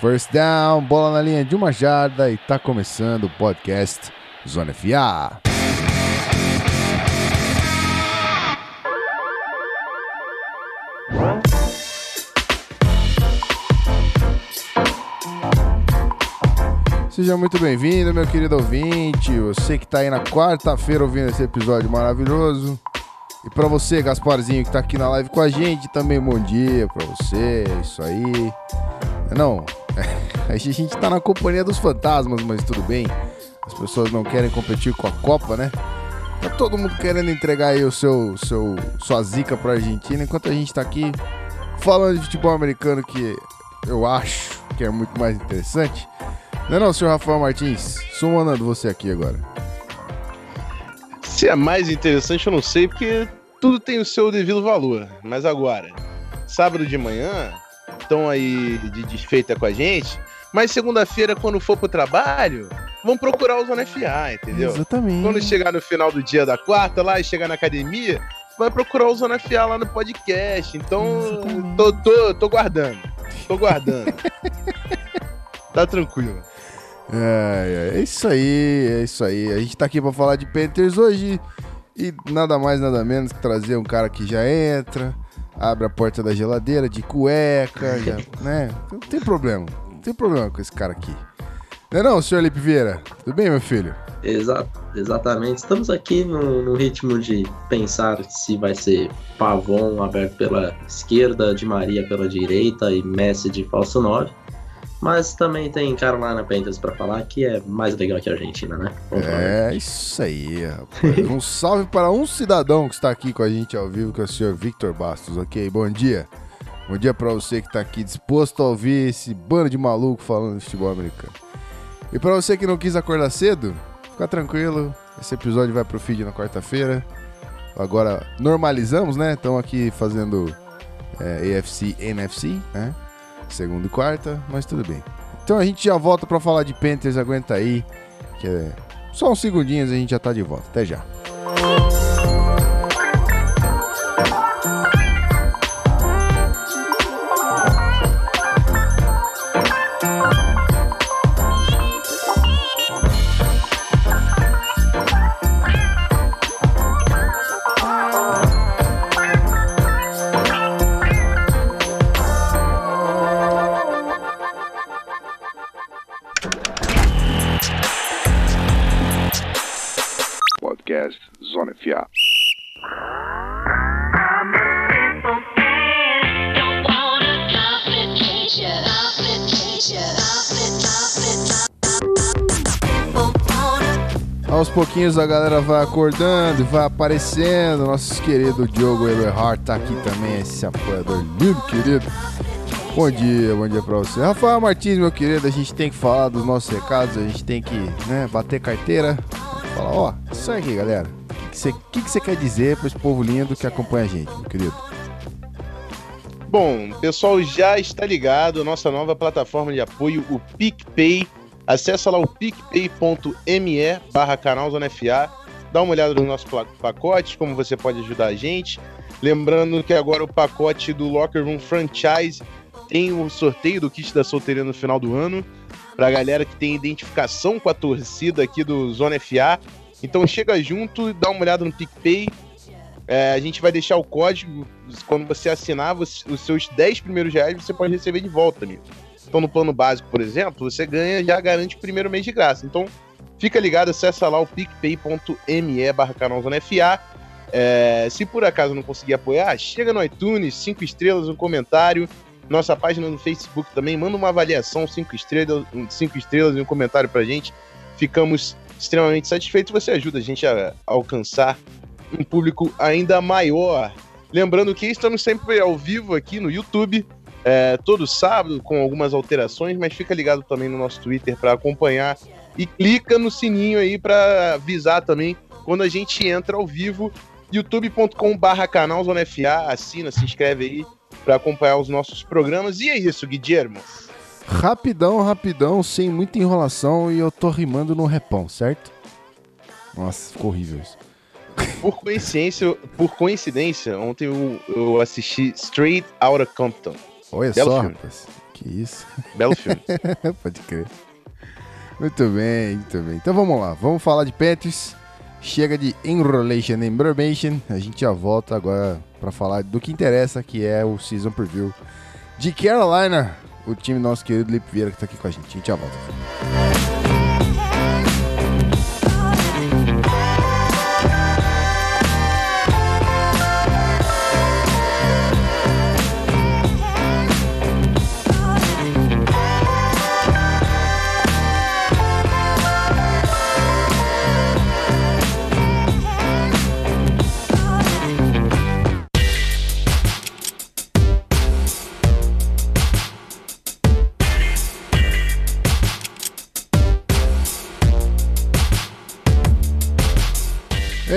First down, bola na linha de uma jarda e tá começando o podcast Zona FA. Seja muito bem-vindo, meu querido ouvinte. Você que tá aí na quarta-feira ouvindo esse episódio maravilhoso. E para você, Gasparzinho, que tá aqui na live com a gente, também bom dia para você. Isso aí. Não, a gente tá na companhia dos fantasmas, mas tudo bem. As pessoas não querem competir com a Copa, né? Tá todo mundo querendo entregar aí o seu, seu sua zica pra Argentina, enquanto a gente tá aqui falando de futebol americano que eu acho que é muito mais interessante. Não é não, senhor Rafael Martins? Sou mandando você aqui agora. Se é mais interessante, eu não sei, porque tudo tem o seu devido valor. Mas agora, sábado de manhã, estão aí de desfeita com a gente, mas segunda-feira, quando for pro trabalho, vão procurar o Zona FA, entendeu? Exatamente. Quando chegar no final do dia da quarta lá e chegar na academia, vai procurar o Zona FA lá no podcast. Então, tô, tô, tô guardando. Tô guardando. tá tranquilo. É, é isso aí, é isso aí. A gente tá aqui pra falar de Panthers hoje e nada mais, nada menos que trazer um cara que já entra, abre a porta da geladeira de cueca, já, né? Não tem problema, não tem problema com esse cara aqui. Não é não, senhor Lipe Vieira? Tudo bem, meu filho? Exa exatamente. Estamos aqui no, no, ritmo de pensar se vai ser Pavon aberto pela esquerda, de Maria pela direita e Messi de falso 9. Mas também tem Carolina Panthers para falar que é mais legal que a Argentina, né? É, isso aí, rapaz. um salve para um cidadão que está aqui com a gente ao vivo, que é o senhor Victor Bastos, ok? Bom dia. Bom dia para você que está aqui disposto a ouvir esse bando de maluco falando de futebol americano. E para você que não quis acordar cedo, fica tranquilo. Esse episódio vai pro feed na quarta-feira. Agora normalizamos, né? Estamos aqui fazendo é, AFC NFC, né? Segunda e quarta, mas tudo bem. Então a gente já volta para falar de Panthers, aguenta aí, que é só uns segundinhos a gente já tá de volta. Até já. Pouquinhos a galera vai acordando e vai aparecendo. Nosso querido Diogo Eberhardt tá aqui também, esse apoiador lindo, querido. Bom dia, bom dia pra você. Rafael Martins, meu querido, a gente tem que falar dos nossos recados, a gente tem que né, bater carteira. Falar, ó, isso aí, galera. O que você que quer dizer pra esse povo lindo que acompanha a gente, meu querido? Bom, pessoal já está ligado, nossa nova plataforma de apoio, o PicPay Acesse lá o picpay.me barra canal Zona FA, dá uma olhada no nosso pacote, como você pode ajudar a gente. Lembrando que agora o pacote do Locker Room Franchise tem o sorteio do kit da solteira no final do ano, pra galera que tem identificação com a torcida aqui do Zona FA. Então chega junto, dá uma olhada no PicPay. É, a gente vai deixar o código, quando você assinar os seus 10 primeiros reais, você pode receber de volta, amigo. Então, no plano básico, por exemplo, você ganha já garante o primeiro mês de graça. Então, fica ligado, acessa lá o picpay.me barra FA. É, se por acaso não conseguir apoiar, chega no iTunes, cinco estrelas, um comentário. Nossa página no Facebook também, manda uma avaliação, cinco estrelas, cinco estrelas e um comentário pra gente. Ficamos extremamente satisfeitos. Você ajuda a gente a alcançar um público ainda maior. Lembrando que estamos sempre ao vivo aqui no YouTube é, todo sábado com algumas alterações, mas fica ligado também no nosso Twitter para acompanhar e clica no sininho aí para avisar também quando a gente entra ao vivo youtube.com/barra canal Zona FA, assina, se inscreve aí para acompanhar os nossos programas. E é isso, Guilhermo. Rapidão, rapidão, sem muita enrolação e eu tô rimando no repão, certo? Nossa, ficou horrível isso. Por coincidência, por coincidência, ontem eu, eu assisti Straight Outta Compton. Olha Belo só, filme. rapaz. Que isso? Belo filme. Pode crer. Muito bem, muito bem. Então vamos lá, vamos falar de Panthers. Chega de enrolation and information. A gente já volta agora para falar do que interessa, que é o season preview de Carolina, o time nosso querido Lipe Vieira que tá aqui com a gente. A gente já volta.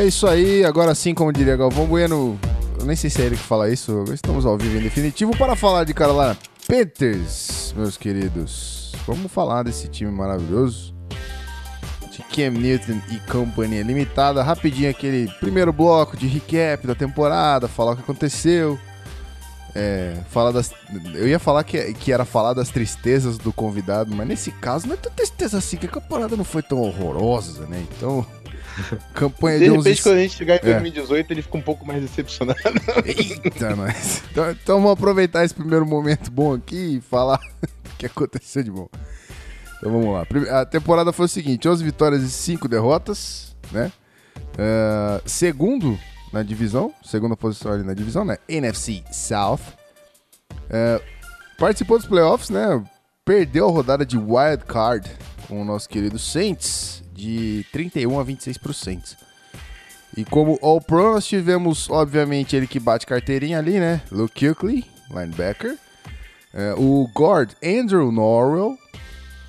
É isso aí, agora sim, como diria Galvão Bueno, eu nem sei se é ele que fala isso, estamos ao vivo em definitivo para falar de Carolina Panthers, meus queridos. Vamos falar desse time maravilhoso de Cam Newton e Companhia Limitada. Rapidinho aquele primeiro bloco de recap da temporada, falar o que aconteceu. É, falar das. Eu ia falar que, que era falar das tristezas do convidado, mas nesse caso não é tão tristeza assim, que a temporada não foi tão horrorosa, né? Então. Campanha de, de repente, uns... quando a gente chegar em 2018, é. ele fica um pouco mais decepcionado. Eita, mas. Então, então vamos aproveitar esse primeiro momento bom aqui e falar o que aconteceu de bom. Então vamos lá. A temporada foi o seguinte: 11 vitórias e 5 derrotas, né? Uh, segundo na divisão, segunda posição ali na divisão, né? NFC South. Uh, participou dos playoffs, né? Perdeu a rodada de wild card com o nosso querido Saints de 31 a 26 para Saints. E como All Pro, nós tivemos, obviamente, ele que bate carteirinha ali, né? Luke Kuechly, linebacker. É, o guard Andrew Norwell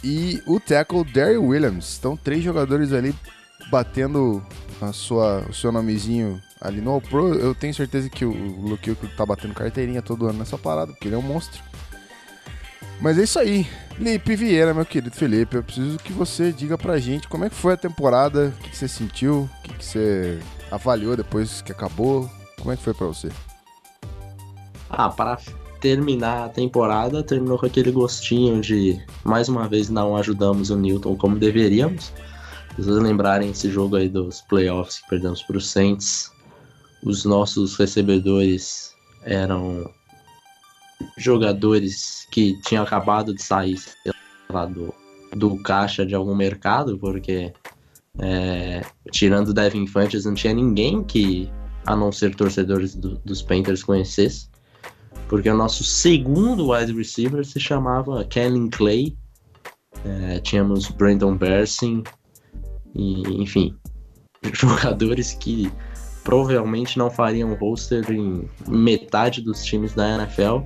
e o tackle Derry Williams. Então, três jogadores ali batendo a sua, o seu nomezinho ali no All Pro. Eu tenho certeza que o Luke Kuechly tá batendo carteirinha todo ano nessa parada, porque ele é um monstro. Mas é isso aí. Lipe Vieira, meu querido Felipe, eu preciso que você diga pra gente como é que foi a temporada, o que, você sentiu, o que, você avaliou depois que acabou, como é que foi pra você? Ah, para terminar a temporada, terminou com aquele gostinho de, mais uma vez, não ajudamos o Newton como deveríamos. Se vocês lembrarem esse jogo aí dos playoffs que perdemos pro Saints, os nossos recebedores eram jogadores que tinham acabado de sair lá, do, do caixa de algum mercado, porque é, tirando o Devin Infantes não tinha ninguém que, a não ser torcedores do, dos Panthers, conhecesse. Porque o nosso segundo wide receiver se chamava Kellen Clay. É, tínhamos Brandon Bersin. E, enfim, jogadores que provavelmente não fariam roster em metade dos times da NFL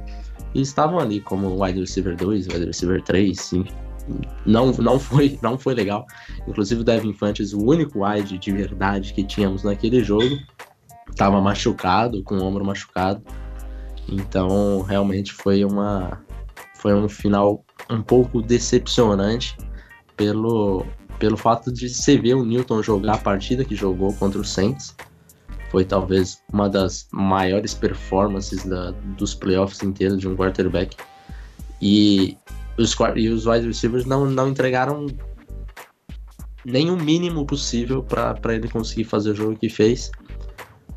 e estavam ali como wide receiver 2, wide receiver 3, sim. Não, não, foi, não foi legal. Inclusive o Devin Fantes, o único wide de verdade que tínhamos naquele jogo, estava machucado, com o ombro machucado. Então, realmente foi uma foi um final um pouco decepcionante pelo, pelo fato de você ver o Newton jogar a partida que jogou contra o Saints foi talvez uma das maiores performances da, dos playoffs inteiros de um quarterback. E os, e os wide receivers não, não entregaram nem o mínimo possível para ele conseguir fazer o jogo que fez.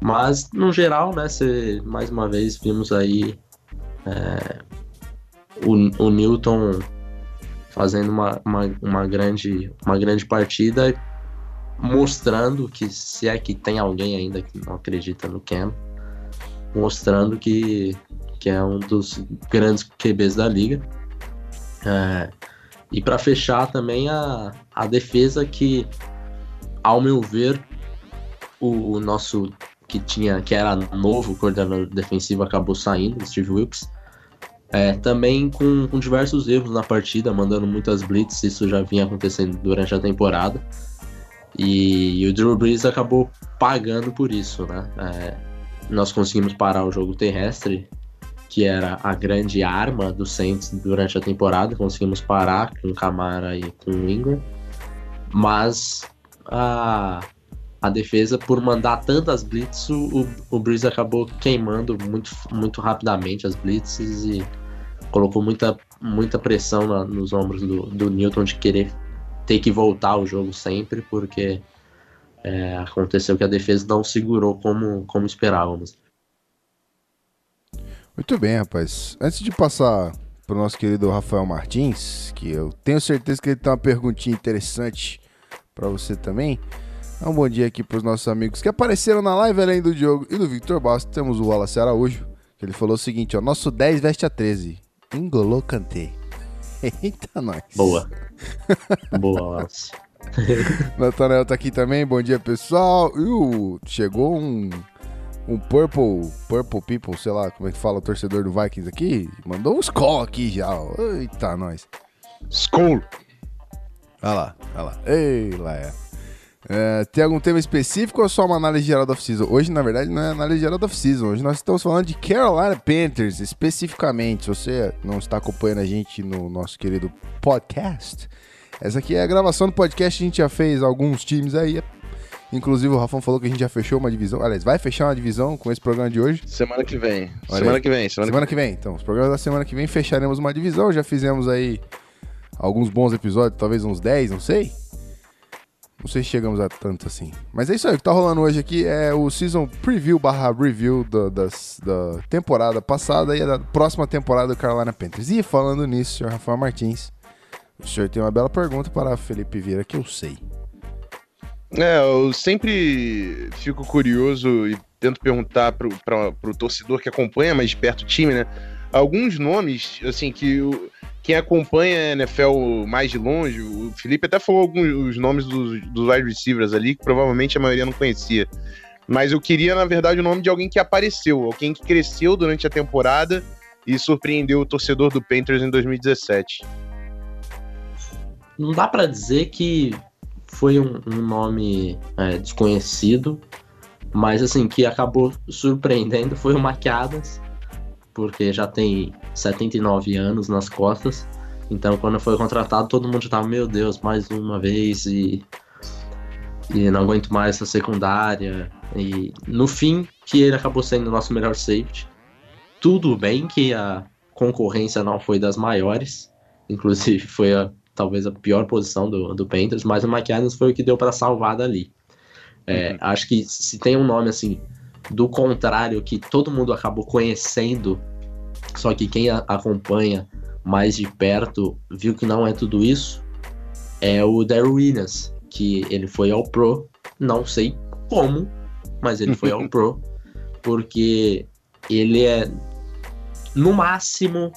Mas, no geral, né, cê, mais uma vez vimos aí é, o, o Newton fazendo uma, uma, uma, grande, uma grande partida mostrando que se é que tem alguém ainda que não acredita no Cam, mostrando que, que é um dos grandes QBs da liga. É, e para fechar também a, a defesa que, ao meu ver, o, o, nosso que tinha que era novo coordenador defensivo acabou saindo, Steve Wilkes. É, também com, com diversos erros na partida, mandando muitas blitz, isso já vinha acontecendo durante a temporada. E, e o Drew Brees acabou pagando por isso, né? É, nós conseguimos parar o jogo terrestre, que era a grande arma do Saints durante a temporada. Conseguimos parar com Camara e com Ingram. Mas a, a defesa, por mandar tantas blitzes, o, o acabou queimando muito, muito rapidamente as blitzes e colocou muita muita pressão na, nos ombros do, do Newton de querer ter que voltar ao jogo sempre, porque é, aconteceu que a defesa não segurou como, como esperávamos. Muito bem, rapaz. Antes de passar para o nosso querido Rafael Martins, que eu tenho certeza que ele tem uma perguntinha interessante para você também. Um bom dia aqui para os nossos amigos que apareceram na live além do Diogo e do Victor Bastos. Temos o Wallace Araújo, que ele falou o seguinte: ó, nosso 10 veste a 13. Engolou Kanté. Eita, nós. Boa. Boa, Wallace. Nathanael tá aqui também, bom dia pessoal. Uh, chegou um um Purple, Purple People, sei lá como é que fala o torcedor do Vikings aqui, mandou um Skull aqui já. Eita, nós. Skull. Olha lá, olha lá. Ei, lá é. É. Tem algum tema específico ou só uma análise geral da off-season? Hoje, na verdade, não é análise geral da off-season. Hoje nós estamos falando de Carolina Panthers, especificamente. Se você não está acompanhando a gente no nosso querido podcast, essa aqui é a gravação do podcast. A gente já fez alguns times aí Inclusive, o Rafão falou que a gente já fechou uma divisão. Aliás, vai fechar uma divisão com esse programa de hoje. Semana que vem. Olha semana aí. que vem. Semana, semana que... que vem. Então, os programas da semana que vem fecharemos uma divisão. Já fizemos aí alguns bons episódios, talvez uns 10, não sei. Não sei se chegamos a tanto assim. Mas é isso aí, o que tá rolando hoje aqui é o Season Preview barra Review da, das, da temporada passada e da próxima temporada do Carolina Panthers. E falando nisso, senhor Rafael Martins, o senhor tem uma bela pergunta para Felipe Vieira que eu sei. É, eu sempre fico curioso e tento perguntar pro, pra, pro torcedor que acompanha mais de perto o time, né? Alguns nomes, assim, que o, quem acompanha a NFL mais de longe, o Felipe até falou alguns nomes dos, dos wide receivers ali, que provavelmente a maioria não conhecia. Mas eu queria, na verdade, o nome de alguém que apareceu, alguém que cresceu durante a temporada e surpreendeu o torcedor do Panthers em 2017. Não dá para dizer que foi um, um nome é, desconhecido, mas assim, que acabou surpreendendo foi o Maquiadas, porque já tem 79 anos nas costas. Então, quando foi contratado, todo mundo já tava, meu Deus, mais uma vez e, e não aguento mais essa secundária. E no fim, que ele acabou sendo o nosso melhor safety. Tudo bem que a concorrência não foi das maiores, inclusive foi a talvez a pior posição do, do Panthers, mas o Mike Adams foi o que deu para salvar dali. É, uhum. Acho que se tem um nome assim, do contrário, que todo mundo acabou conhecendo, só que quem a, acompanha mais de perto viu que não é tudo isso, é o Daryl Williams, que ele foi ao Pro, não sei como, mas ele foi ao Pro, porque ele é no máximo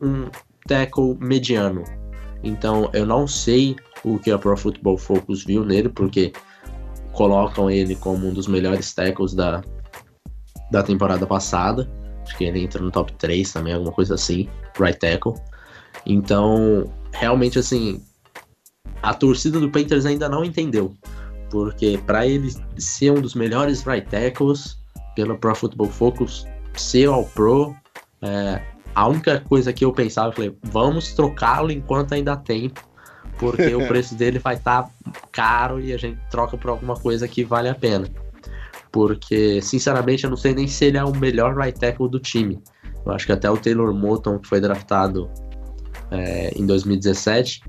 um tackle mediano. Então eu não sei o que a Pro Football Focus viu nele, porque colocam ele como um dos melhores tackles da, da temporada passada. Acho que ele entra no top 3 também, alguma coisa assim, right tackle. Então, realmente assim, a torcida do Panthers ainda não entendeu. Porque para ele ser um dos melhores right tackles pela Pro Football Focus, ser ao Pro, é, a única coisa que eu pensava, eu falei, vamos trocá-lo enquanto ainda há tempo, porque o preço dele vai estar tá caro e a gente troca por alguma coisa que vale a pena. Porque, sinceramente, eu não sei nem se ele é o melhor right tackle do time. Eu acho que até o Taylor Moton, que foi draftado é, em 2017,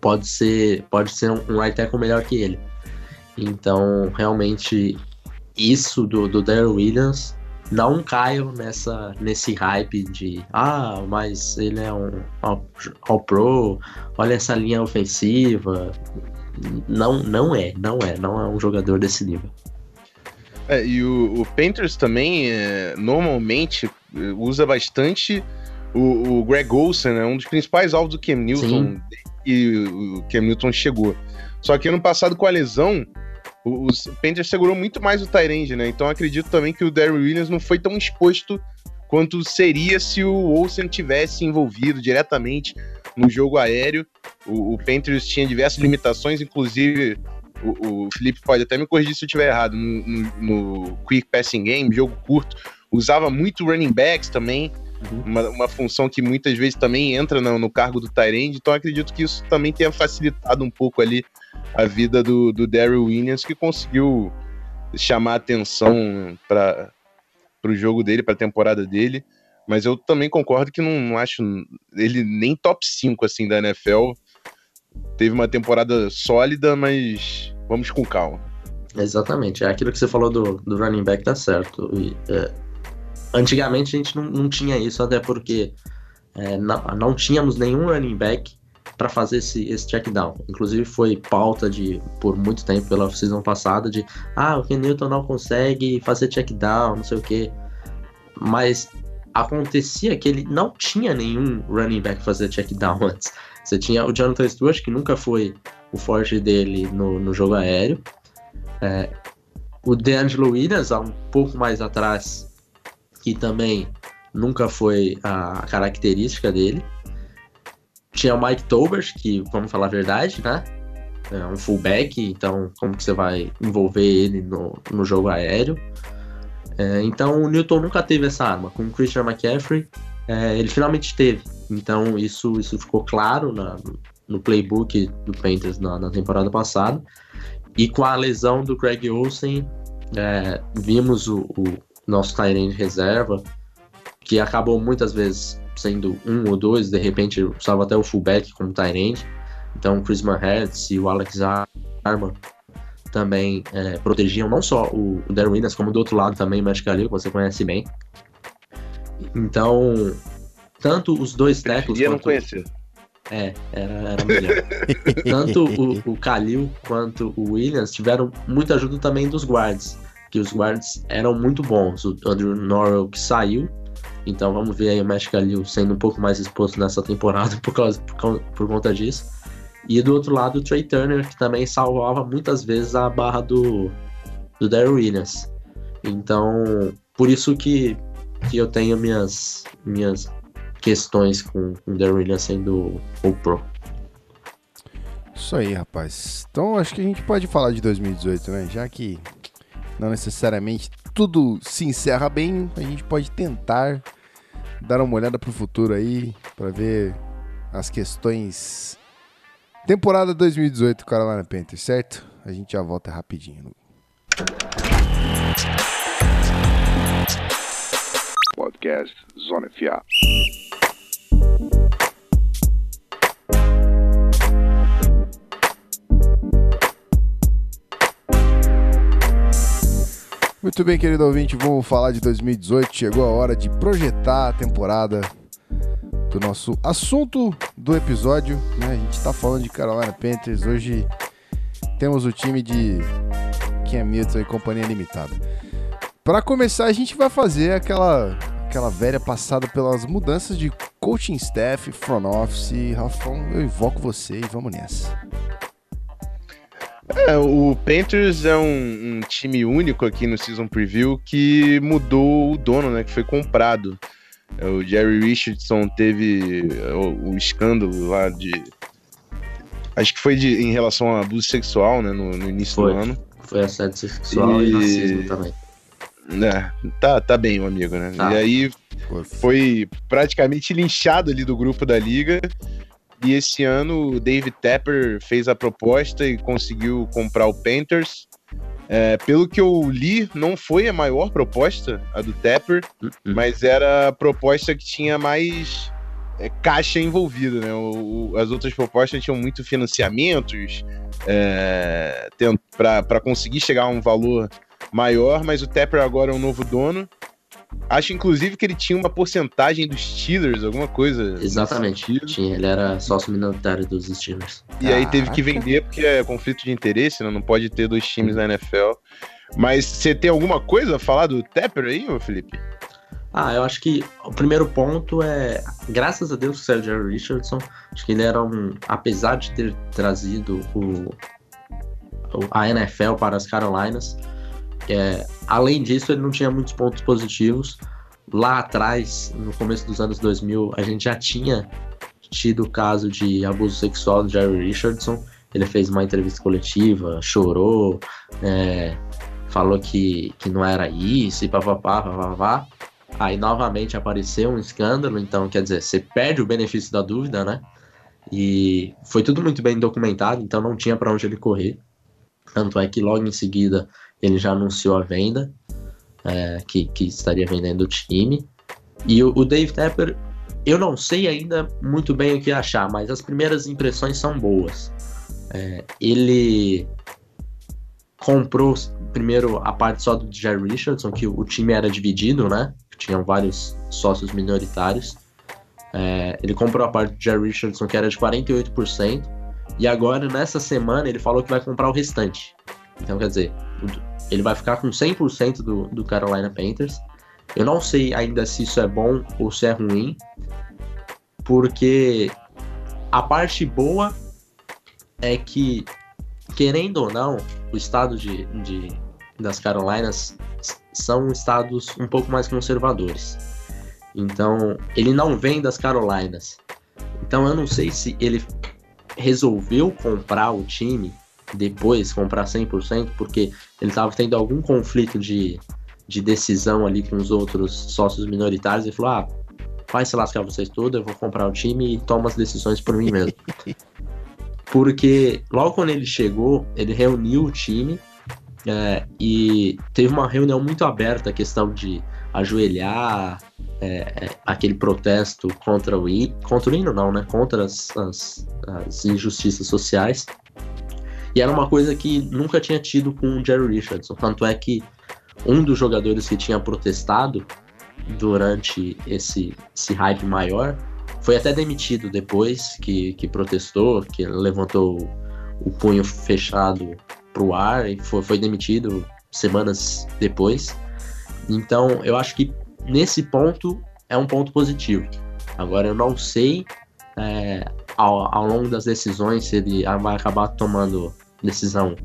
pode ser, pode ser um, right tackle melhor que ele. Então, realmente, isso do, do Daryl Williams não caio nessa, nesse hype de ah, mas ele é um all, pro, olha essa linha ofensiva. Não, não é, não é, não é um jogador desse nível. É, e o, o Panthers também é, normalmente usa bastante o, o Greg Olsen, né, um dos principais alvos do Cam Newton, e o Cam Newton chegou. Só que ano passado com a lesão, o, o Panthers segurou muito mais o Tyrande, né? Então acredito também que o Darryl Williams não foi tão exposto quanto seria se o Olsen tivesse envolvido diretamente no jogo aéreo. O, o Panthers tinha diversas limitações, inclusive o, o Felipe pode até me corrigir se eu estiver errado, no, no, no, Quick Passing Game, jogo curto, usava muito running backs também, uhum. uma, uma, função que muitas vezes também entra no, no cargo do Tyrande, então acredito que isso também tenha facilitado um pouco ali a vida do, do Daryl Williams, que conseguiu chamar atenção para o jogo dele, para a temporada dele. Mas eu também concordo que não, não acho ele nem top 5 assim da NFL. Teve uma temporada sólida, mas vamos com calma. Exatamente, é aquilo que você falou do, do running back tá certo. E, é, antigamente a gente não, não tinha isso, até porque é, não, não tínhamos nenhum running back para fazer esse, esse check down. Inclusive foi pauta de por muito tempo pela season passada de ah, o Ken Newton não consegue fazer check down, não sei o que. Mas acontecia que ele não tinha nenhum running back fazer check down antes. Você tinha o Jonathan Stewart, que nunca foi o forte dele no, no jogo aéreo. É, o DeAngelo Williams, há um pouco mais atrás, que também nunca foi a característica dele. Tinha o Mike Tobers, que, vamos falar a verdade, né? É um fullback, então como que você vai envolver ele no, no jogo aéreo? É, então o Newton nunca teve essa arma. Com o Christian McCaffrey, é, ele finalmente teve. Então isso, isso ficou claro na, no playbook do Panthers na, na, temporada passada. E com a lesão do Greg Olsen, é, vimos o, o nosso Tyrant reserva, que acabou muitas vezes sendo um ou dois, de repente usava até o fullback como Tyrant. Então o Chris Marhetz e o Alex Arma também é, protegiam não só o, Darren Williams, como do outro lado também o Khalil, que você conhece bem. Então, tanto os dois tackles... Eu não conhecer. É, era, era melhor. tanto o, o Khalil quanto o Williams tiveram muita ajuda também dos guards, que os guards eram muito bons. O Andrew Norrell que saiu, então vamos ver aí o Matt Khalil sendo um pouco mais exposto nessa temporada por, causa, por, por conta disso. E do outro lado, o Trey Turner, que também salvava muitas vezes a barra do, do Darryl Williams. Então, por isso que, que eu tenho minhas, minhas questões com o Williams sendo o Pro. Isso aí, rapaz. Então, acho que a gente pode falar de 2018, né? Já que não necessariamente tudo se encerra bem, a gente pode tentar dar uma olhada pro futuro aí, para ver as questões Temporada 2018 Carolina Panthers, certo? A gente já volta rapidinho. Podcast Zona FA. Muito bem, querido ouvinte, vamos falar de 2018. Chegou a hora de projetar a temporada do nosso assunto do episódio. Né? A gente está falando de Carolina Panthers. Hoje temos o time de Cam Newton e companhia limitada. Para começar, a gente vai fazer aquela, aquela velha passada pelas mudanças de coaching staff, front office. Rafão, eu invoco você e vamos nessa. É, o Panthers é um, um, time único aqui no Season Preview que mudou o dono, né? Que foi comprado. É, o Jerry Richardson teve é, o, o, escândalo lá de. Acho que foi de, em relação a abuso sexual, né? No, no início foi. do ano. Foi assédio sexual e, e racismo também. É, tá, tá bem, o amigo, né? Tá. E aí foi praticamente linchado ali do grupo da liga. E esse ano o David Tepper fez a proposta e conseguiu comprar o Panthers. É, pelo que eu li, não foi a maior proposta, a do Tapper, uh -uh. mas era a proposta que tinha mais é, caixa envolvida, né? O, o, as outras propostas tinham muito financiamentos é, para conseguir chegar a um valor maior, mas o Tapper agora é um novo dono Acho, inclusive, que ele tinha uma porcentagem dos Steelers, alguma coisa. Exatamente. Tinha, ele era sócio minoritário dos Steelers. E Caraca. aí teve que vender porque é conflito de interesse, né? Não pode ter dois times na NFL. Mas você tem alguma coisa a falar do Tepper aí, Felipe? Ah, eu acho que o primeiro ponto é, graças a Deus, o Sérgio Richardson, acho que ele era um, apesar de ter trazido o, a NFL para as Carolinas, é, além disso, ele não tinha muitos pontos positivos. Lá atrás, no começo dos anos 2000, a gente já tinha tido o caso de abuso sexual do Jerry Richardson. Ele fez uma entrevista coletiva, chorou, é, falou que, que não era isso e papapá, papapá. Aí novamente apareceu um escândalo, então quer dizer, você perde o benefício da dúvida, né? E foi tudo muito bem documentado, então não tinha para onde ele correr. Tanto é que logo em seguida ele já anunciou a venda, é, que, que estaria vendendo o time. E o, o Dave Tepper, eu não sei ainda muito bem o que achar, mas as primeiras impressões são boas. É, ele comprou primeiro a parte só do Jerry Richardson, que o time era dividido, né? Tinham vários sócios minoritários. É, ele comprou a parte do Jerry Richardson, que era de 48%, e agora, nessa semana, ele falou que vai comprar o restante. Então, quer dizer, ele vai ficar com 100% do, do Carolina Panthers. Eu não sei ainda se isso é bom ou se é ruim, porque a parte boa é que, querendo ou não, o estado de, de das Carolinas são estados um pouco mais conservadores. Então, ele não vem das Carolinas. Então, eu não sei se ele resolveu comprar o time depois, comprar 100%, porque ele estava tendo algum conflito de, de decisão ali com os outros sócios minoritários e falou: ah, vai se lascar vocês todos, eu vou comprar o time e tomo as decisões por mim mesmo. porque logo quando ele chegou, ele reuniu o time é, e teve uma reunião muito aberta a questão de ajoelhar, é, é, aquele protesto contra o hino, contra o hino não, né? Contra as, as, as, injustiças sociais. E era uma coisa que nunca tinha tido com o Jerry Richardson. Tanto é que um dos jogadores que tinha protestado durante esse, esse hype maior foi até demitido depois que, que protestou, que levantou o punho fechado pro ar e foi, foi demitido semanas depois. Então, eu acho que nesse ponto é um ponto positivo. Agora, eu não sei é, ao, ao, longo das decisões se ele vai acabar tomando decisão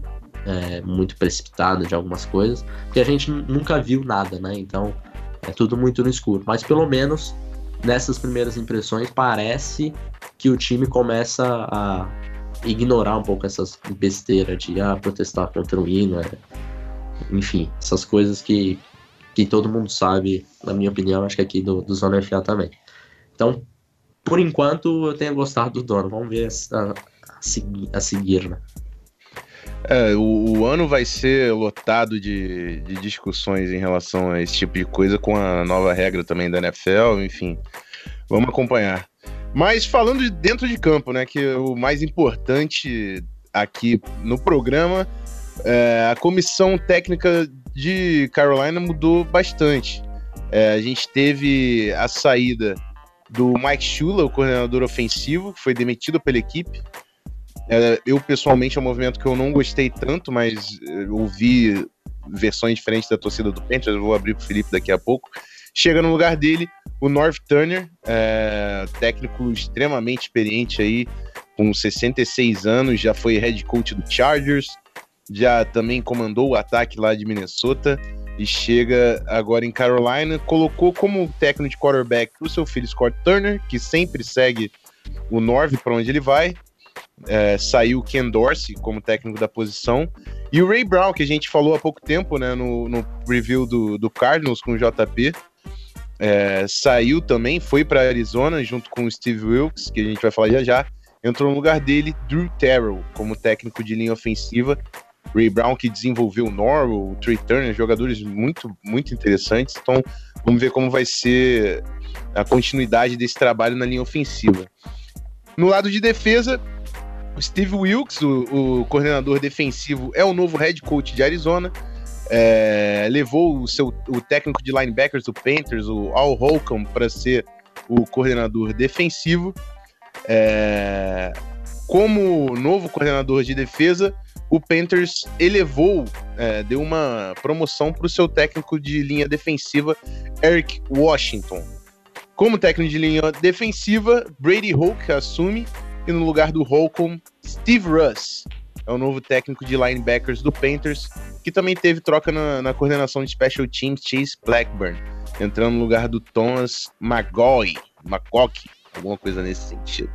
é, muito precipitada de algumas coisas, porque a gente nunca viu nada, né? Então, é tudo muito no escuro. Mas pelo menos nessas primeiras impressões parece que o time começa a ignorar um pouco essas besteiras de ah, protestar contra o hino, é, enfim, essas coisas que que todo mundo sabe, na minha opinião, acho que aqui do, do Zona FA também. Então, por enquanto, eu tenho gostado do dono. Vamos ver a, a, a seguir, né? É, o, o, ano vai ser lotado de, de, discussões em relação a esse tipo de coisa, com a nova regra também da NFL, enfim. Vamos acompanhar. Mas falando de dentro de campo, né? Que o mais importante aqui no programa, é, a comissão técnica de Carolina mudou bastante. É, a gente teve a saída do Mike Shula, o coordenador ofensivo, que foi demitido pela equipe. É, eu, pessoalmente, é um movimento que eu não gostei tanto, mas é, ouvi versões diferentes da torcida do Panthers, eu vou abrir para o Felipe daqui a pouco. Chega no lugar dele o North Turner, é, técnico extremamente experiente aí, com 66 anos, já foi head coach do Chargers, já também comandou o ataque lá de Minnesota e chega agora em Carolina. Colocou como técnico de quarterback o seu filho Scott Turner, que sempre segue o Norv para onde ele vai. É, saiu Ken Dorsey como técnico da posição. E o Ray Brown, que a gente falou há pouco tempo né, no, no review do, do Cardinals com o JP, é, saiu também, foi para Arizona junto com o Steve Wilkes, que a gente vai falar já já. Entrou no lugar dele Drew Terrell como técnico de linha ofensiva Ray Brown que desenvolveu o Norwell, o Trey Turner, jogadores muito, muito interessantes. Então, vamos ver como vai ser a continuidade desse trabalho na linha ofensiva. No lado de defesa, o Steve Wilkes, o, o coordenador defensivo, é o novo head coach de Arizona. É, levou o seu o técnico de linebackers do Panthers, o Al Holcomb, para ser o coordenador defensivo. É, como novo coordenador de defesa, o Panthers elevou, é, deu uma promoção para o seu técnico de linha defensiva, Eric Washington. Como técnico de linha defensiva, Brady Hoke assume, e no lugar do Holcomb, Steve Russ é o novo técnico de linebackers do Panthers, que também teve troca na, na coordenação de Special Teams, Chase Blackburn, entrando no lugar do Thomas McGoy, McCock, alguma coisa nesse sentido.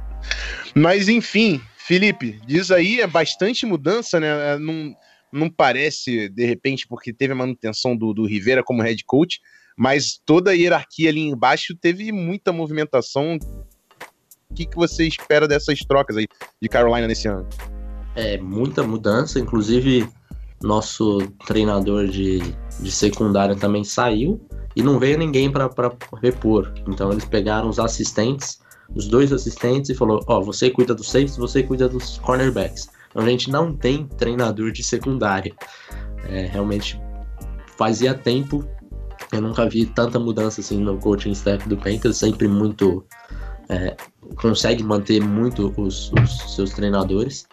Mas enfim, Felipe, diz aí, é bastante mudança, né? É, não, não parece, de repente, porque teve a manutenção do, do Rivera como head coach, mas toda a hierarquia ali embaixo teve muita movimentação. Que, que você espera dessas trocas aí de Carolina nesse ano? É, muita mudança, inclusive nosso treinador de, de secundária também saiu e não veio ninguém para repor. Então eles pegaram os assistentes, os dois assistentes e falou: "Ó, oh, você cuida dos safes, você cuida dos cornerbacks". Então a gente não tem treinador de secundária. É, realmente fazia tempo eu nunca vi tanta mudança assim no coaching staff do Panthers, sempre muito é, consegue manter muito os, os, seus treinadores.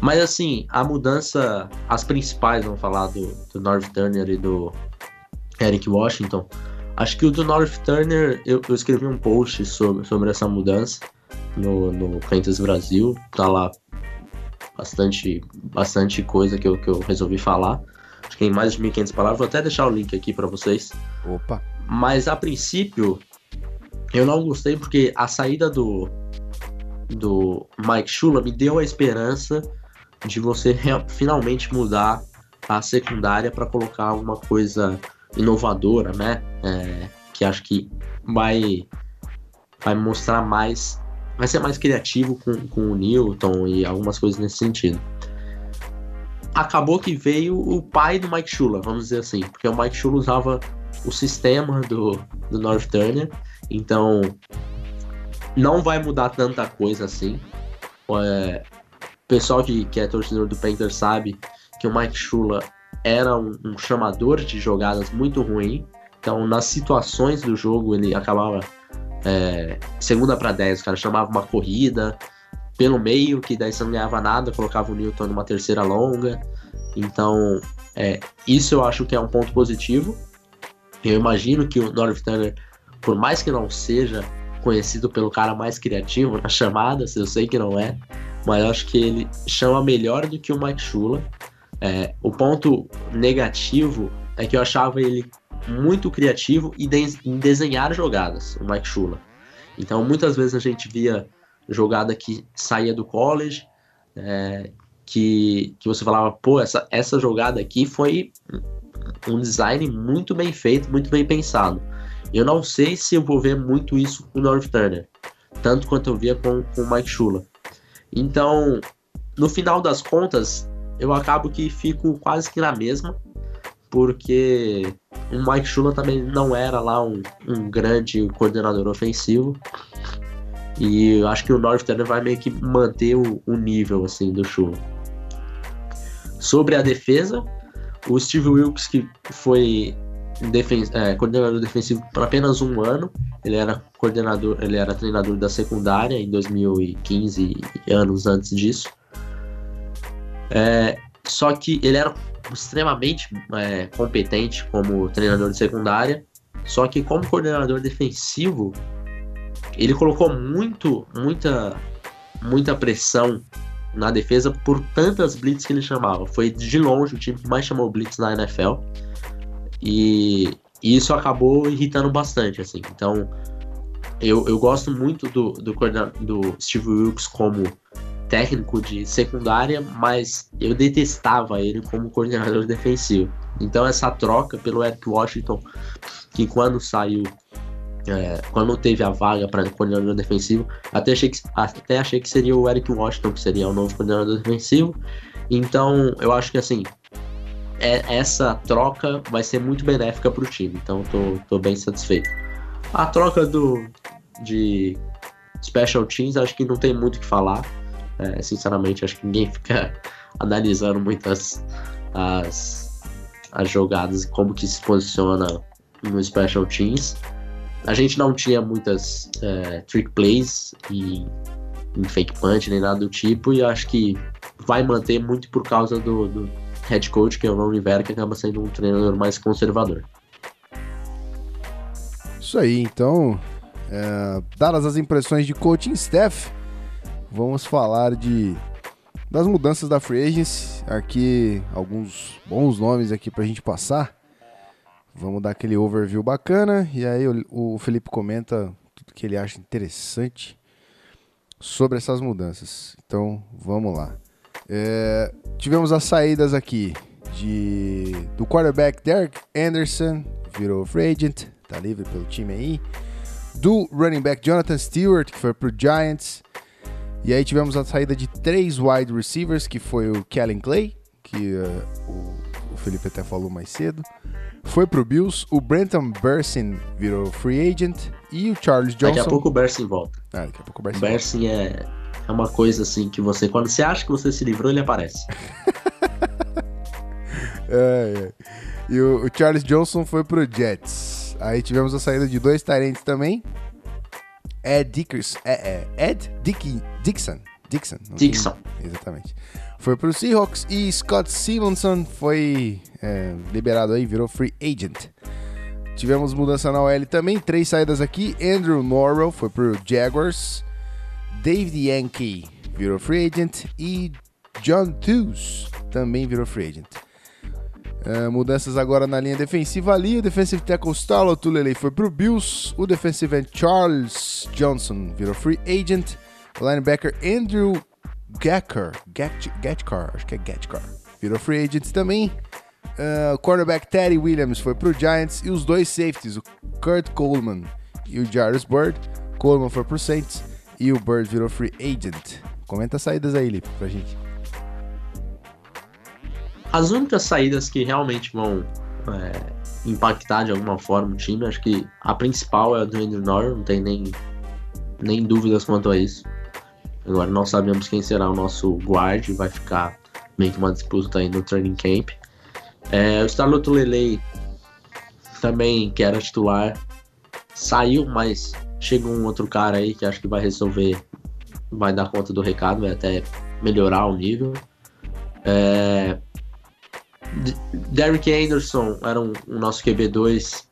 Mas assim, a mudança, as principais, vamos falar do, do North Turner e do Eric Washington. Acho que o do North Turner, eu, eu escrevi um post sobre, sobre essa mudança no, no Panthers Brasil, tá lá bastante, bastante coisa que eu, que eu resolvi falar. Acho que tem mais de 1.500 palavras. Vou até deixar o link aqui para vocês. Opa! Mas a princípio, eu não gostei porque a saída do, do Mike Shula me deu a esperança de você finalmente mudar a secundária para colocar alguma coisa inovadora, né? É, que acho que vai, vai mostrar mais, vai ser mais criativo com, com o Newton e algumas coisas nesse sentido acabou que veio o pai do Mike Shula, vamos dizer assim, porque o Mike Shula usava o sistema do, do North Turner, então não vai mudar tanta coisa assim. É, o pessoal que, que é torcedor do Panthers sabe que o Mike Shula era um, um chamador de jogadas muito ruim, então nas situações do jogo ele acabava é, segunda para 10, o cara chamava uma corrida, pelo meio, que daí você não ganhava nada, colocava o Newton numa terceira longa. Então, é, isso eu acho que é um ponto positivo. Eu imagino que o North Turner, por mais que não seja conhecido pelo cara mais criativo nas chamadas, eu sei que não é, mas eu acho que ele chama melhor do que o Mike Shula. É, o ponto negativo é que eu achava ele muito criativo em desenhar jogadas, o Mike Shula. Então, muitas vezes a gente via jogada que saía do college, é, que, que você falava, pô, essa, essa jogada aqui foi um design muito bem feito, muito bem pensado. Eu não sei se eu vou ver muito isso com o North Turner, tanto quanto eu via com, com o Mike Shula. Então, no final das contas, eu acabo que fico quase que na mesma, porque o Mike Shula também não era lá um, um grande coordenador ofensivo. E eu acho que o Northern vai meio que manter o, o nível assim do show. Sobre a defesa, o Steve Wilkes, que foi defen é, coordenador defensivo por apenas um ano, ele era coordenador, ele era treinador da secundária em 2015 e anos antes disso. É, só que ele era extremamente é, competente como treinador de secundária, só que como coordenador defensivo, ele colocou muito, muita, muita pressão na defesa por tantas blitz que ele chamava. Foi de longe o time que mais chamou blitz na NFL. E, isso acabou irritando bastante, assim. Então, eu, eu gosto muito do, do, do Steve Wilkes como técnico de secundária, mas eu detestava ele como coordenador defensivo. Então essa troca pelo Eric Washington, que quando saiu é, quando teve a vaga para coordenador defensivo, até achei, que, até achei que seria o Eric Washington que seria o novo coordenador defensivo. Então, eu acho que assim, é, essa troca vai ser muito benéfica para o time. Então, tô, tô bem satisfeito. A troca do de Special Teams, acho que não tem muito o que falar. É, sinceramente, acho que ninguém fica analisando muitas as, as jogadas como que se posiciona no Special Teams. A gente não tinha muitas é, trick plays e fake punch nem nada do tipo, e acho que vai manter muito por causa do, do head coach, que é o Ron Rivera, que acaba sendo um treinador mais conservador. Isso aí, então, é, dadas as impressões de coaching staff, vamos falar de das mudanças da free agency. Aqui alguns bons nomes aqui para a gente passar. Vamos dar aquele overview bacana e aí o, o Felipe comenta tudo que ele acha interessante sobre essas mudanças. Então vamos lá. É, tivemos as saídas aqui de do quarterback Derek Anderson, virou free agent, tá livre pelo time aí. Do running back Jonathan Stewart, que foi pro Giants. E aí tivemos a saída de três wide receivers, que foi o Kellen Clay, que uh, o o Felipe até falou mais cedo. Foi pro Bills, o Brenton Bersin virou free agent e o Charles Johnson. Daqui a pouco o Bersin volta. Ah, daqui a pouco o O Bersin. Bersin é, é uma coisa assim que você, quando você acha que você se livrou, ele aparece. É, é. E o, o Charles Johnson foi pro Jets. Aí tivemos a saída de dois Tyrants também. Ed Dickers, é, é, Ed Dick, Dixon. Dixon. não tem- Dixon. Exatamente. Foi pro Seahawks e Scott Simonson foi é, liberado aí, virou free agent. Tivemos mudança na OL também, três saídas aqui. Andrew Norwell foi pro Jaguars. David Yankee virou free agent. E John Tews também virou free agent. É, mudanças agora na linha defensiva ali. O defensive tackle Starlo Tulele foi pro Bills. O defensive end Charles Johnson virou free agent. O linebacker Andrew Gacker, acho que é Gatkar, virou free agent também. O cornerback Teddy Williams foi pro Giants. E os dois safeties, o Kurt Coleman e o Jarvis Bird. Coleman foi pro Saints e o Bird virou free agent. Comenta as saídas aí, Lipe, pra gente. As únicas saídas que realmente vão é, impactar de alguma forma o time, acho que a principal é a do Andrew Norwell, não tem nem, nem dúvidas quanto a isso. Agora não sabemos quem será o nosso guard, vai ficar meio que uma disputa aí no training camp. É, o Starlot Lele também, que era titular, saiu, mas chega um outro cara aí que acho que vai resolver, vai dar conta do recado, vai até melhorar o nível. É, Derrick Anderson era um, o nosso QB2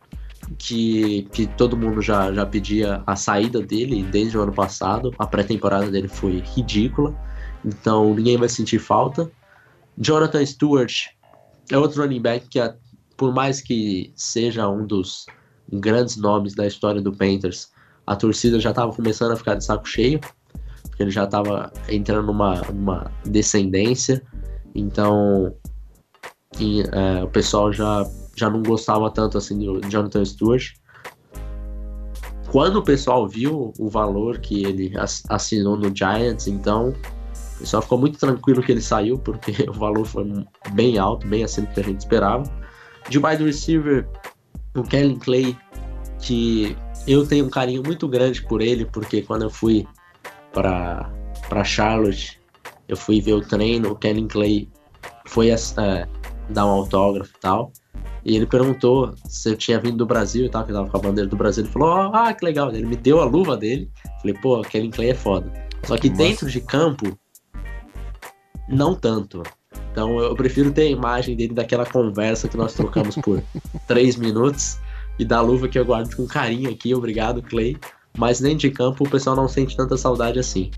que, que todo mundo já, já pedia a saída dele desde o ano passado. A pré-temporada dele foi ridícula, então ninguém vai sentir falta. Jonathan Stewart é outro running back que, por mais que seja um dos grandes nomes da história do Panthers, a torcida já estava começando a ficar de saco cheio, porque ele já estava entrando numa, numa descendência. Então, e, é, o pessoal já, já não gostava tanto assim do Jonathan Stewart. Quando o pessoal viu o valor que ele ass- assinou no Giants, então o pessoal ficou muito tranquilo que ele saiu, porque o valor foi bem alto, bem acima do que a gente esperava. De wide receiver, o Kellen Clay, que eu tenho um carinho muito grande por ele, porque quando eu fui para Charlotte, eu fui ver o treino, o Kellen Clay foi ass- é, dar um autógrafo e tal. E ele perguntou se eu tinha vindo do Brasil e tal, que eu tava com a bandeira do Brasil. Ele falou, "Ó, ah, que legal. Ele me deu a luva dele. Falei, pô, Kevin Clay é foda. Só que Nossa. dentro de campo, não tanto. Então eu prefiro ter a imagem dele daquela conversa que nós trocamos por três minutos e da luva que eu guardo com carinho aqui. Obrigado, Clay. Mas dentro de campo o pessoal não sente tanta saudade assim.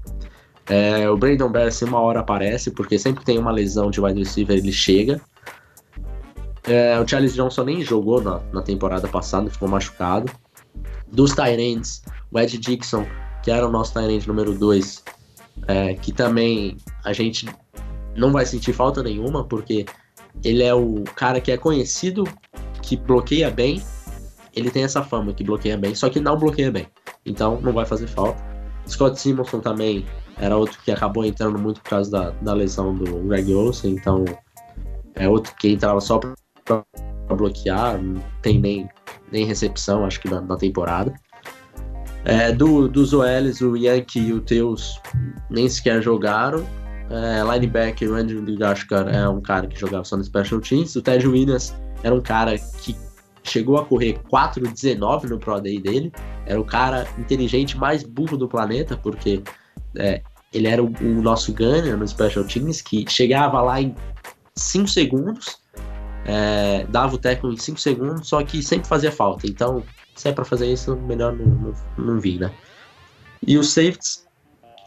É, o Brandon Bears uma hora aparece, porque sempre que tem uma lesão de wide receiver ele chega. É, o Charles Johnson nem jogou na, na temporada passada, ficou machucado. Dos Tyrants, o Ed Dixon, que era o nosso Tyrant número 2, que também a gente não vai sentir falta nenhuma, porque ele é o cara que é conhecido, que bloqueia bem. Ele tem essa fama que bloqueia bem, só que não bloqueia bem. Então não vai fazer falta. Scott Simonson também era outro que acabou entrando muito por causa da, da lesão do Greg Olsen, então é outro que entrava só pra bloquear, não tem nem, nem recepção, acho que na, na temporada. É, do, dos OLs, o Yankee e o Teus nem sequer jogaram. É, linebacker, o Andrew Ligashkar é um cara que jogava só no Special Teams. O Ted Williams era um cara que chegou a correr 4,19 no Pro Day dele. Era o cara inteligente mais burro do planeta, porque é, ele era o, o nosso gunner no Special Teams, que chegava lá em 5 segundos, é, dava o tackle em 5 segundos, só que sempre fazia falta. Então, se é pra fazer isso, melhor não, não, não vir, né? E os safeties,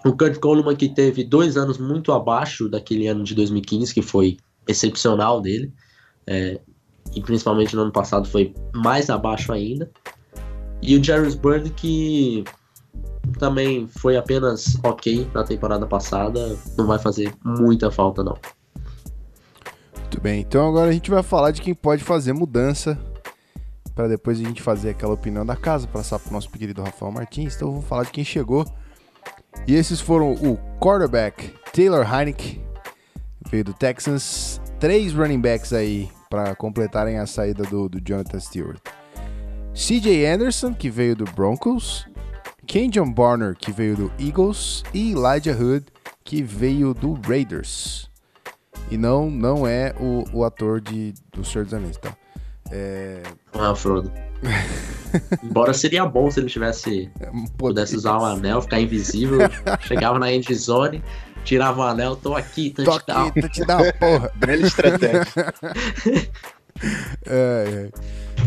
o Kurt Coleman que teve dois anos muito abaixo daquele ano de 2015, que foi excepcional dele, é, e principalmente no ano passado foi mais abaixo ainda. E o Jarvis Bird que também foi apenas ok na temporada passada, não vai fazer muita falta não. Muito bem, então agora a gente vai falar de quem pode fazer mudança para depois a gente fazer aquela opinião da casa, passar para o nosso querido Rafael Martins. Então vamos falar de quem chegou. E esses foram o quarterback Taylor Heinicke, veio do Texans, três running backs aí para completarem a saída do, do Jonathan Stewart. CJ Anderson, que veio do Broncos, Kenjon Barner, que veio do Eagles, e Elijah Hood, que veio do Raiders. E não, não é o, o ator de, do Senhor dos Anéis, tá? É... Ah, Frodo. Embora seria bom se ele tivesse pudesse usar o anel, ficar invisível, chegava na endzone, tirava o anel, tô aqui, tô touchdown. aqui, touchdown, porra. Grande estratégia. é, é.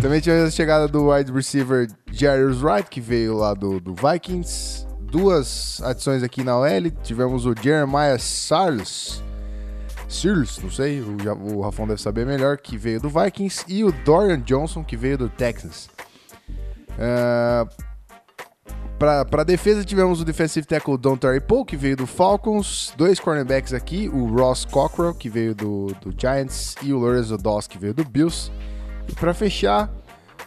Também tivemos a chegada do wide receiver Jarius Wright, que veio lá do, do Vikings. Duas adições aqui na OL. Tivemos o Jeremiah Sarles, Searles, não sei, o, o Rafão deve saber melhor, que veio do Vikings, e o Dorian Johnson, que veio do Texans. Uh, para defesa tivemos o defensive tackle Don Terry Poe, que veio do Falcons, dois cornerbacks aqui, o Ross Cockrell, que veio do, do Giants, e o Lorenzo Doss, que veio do Bills. E para fechar,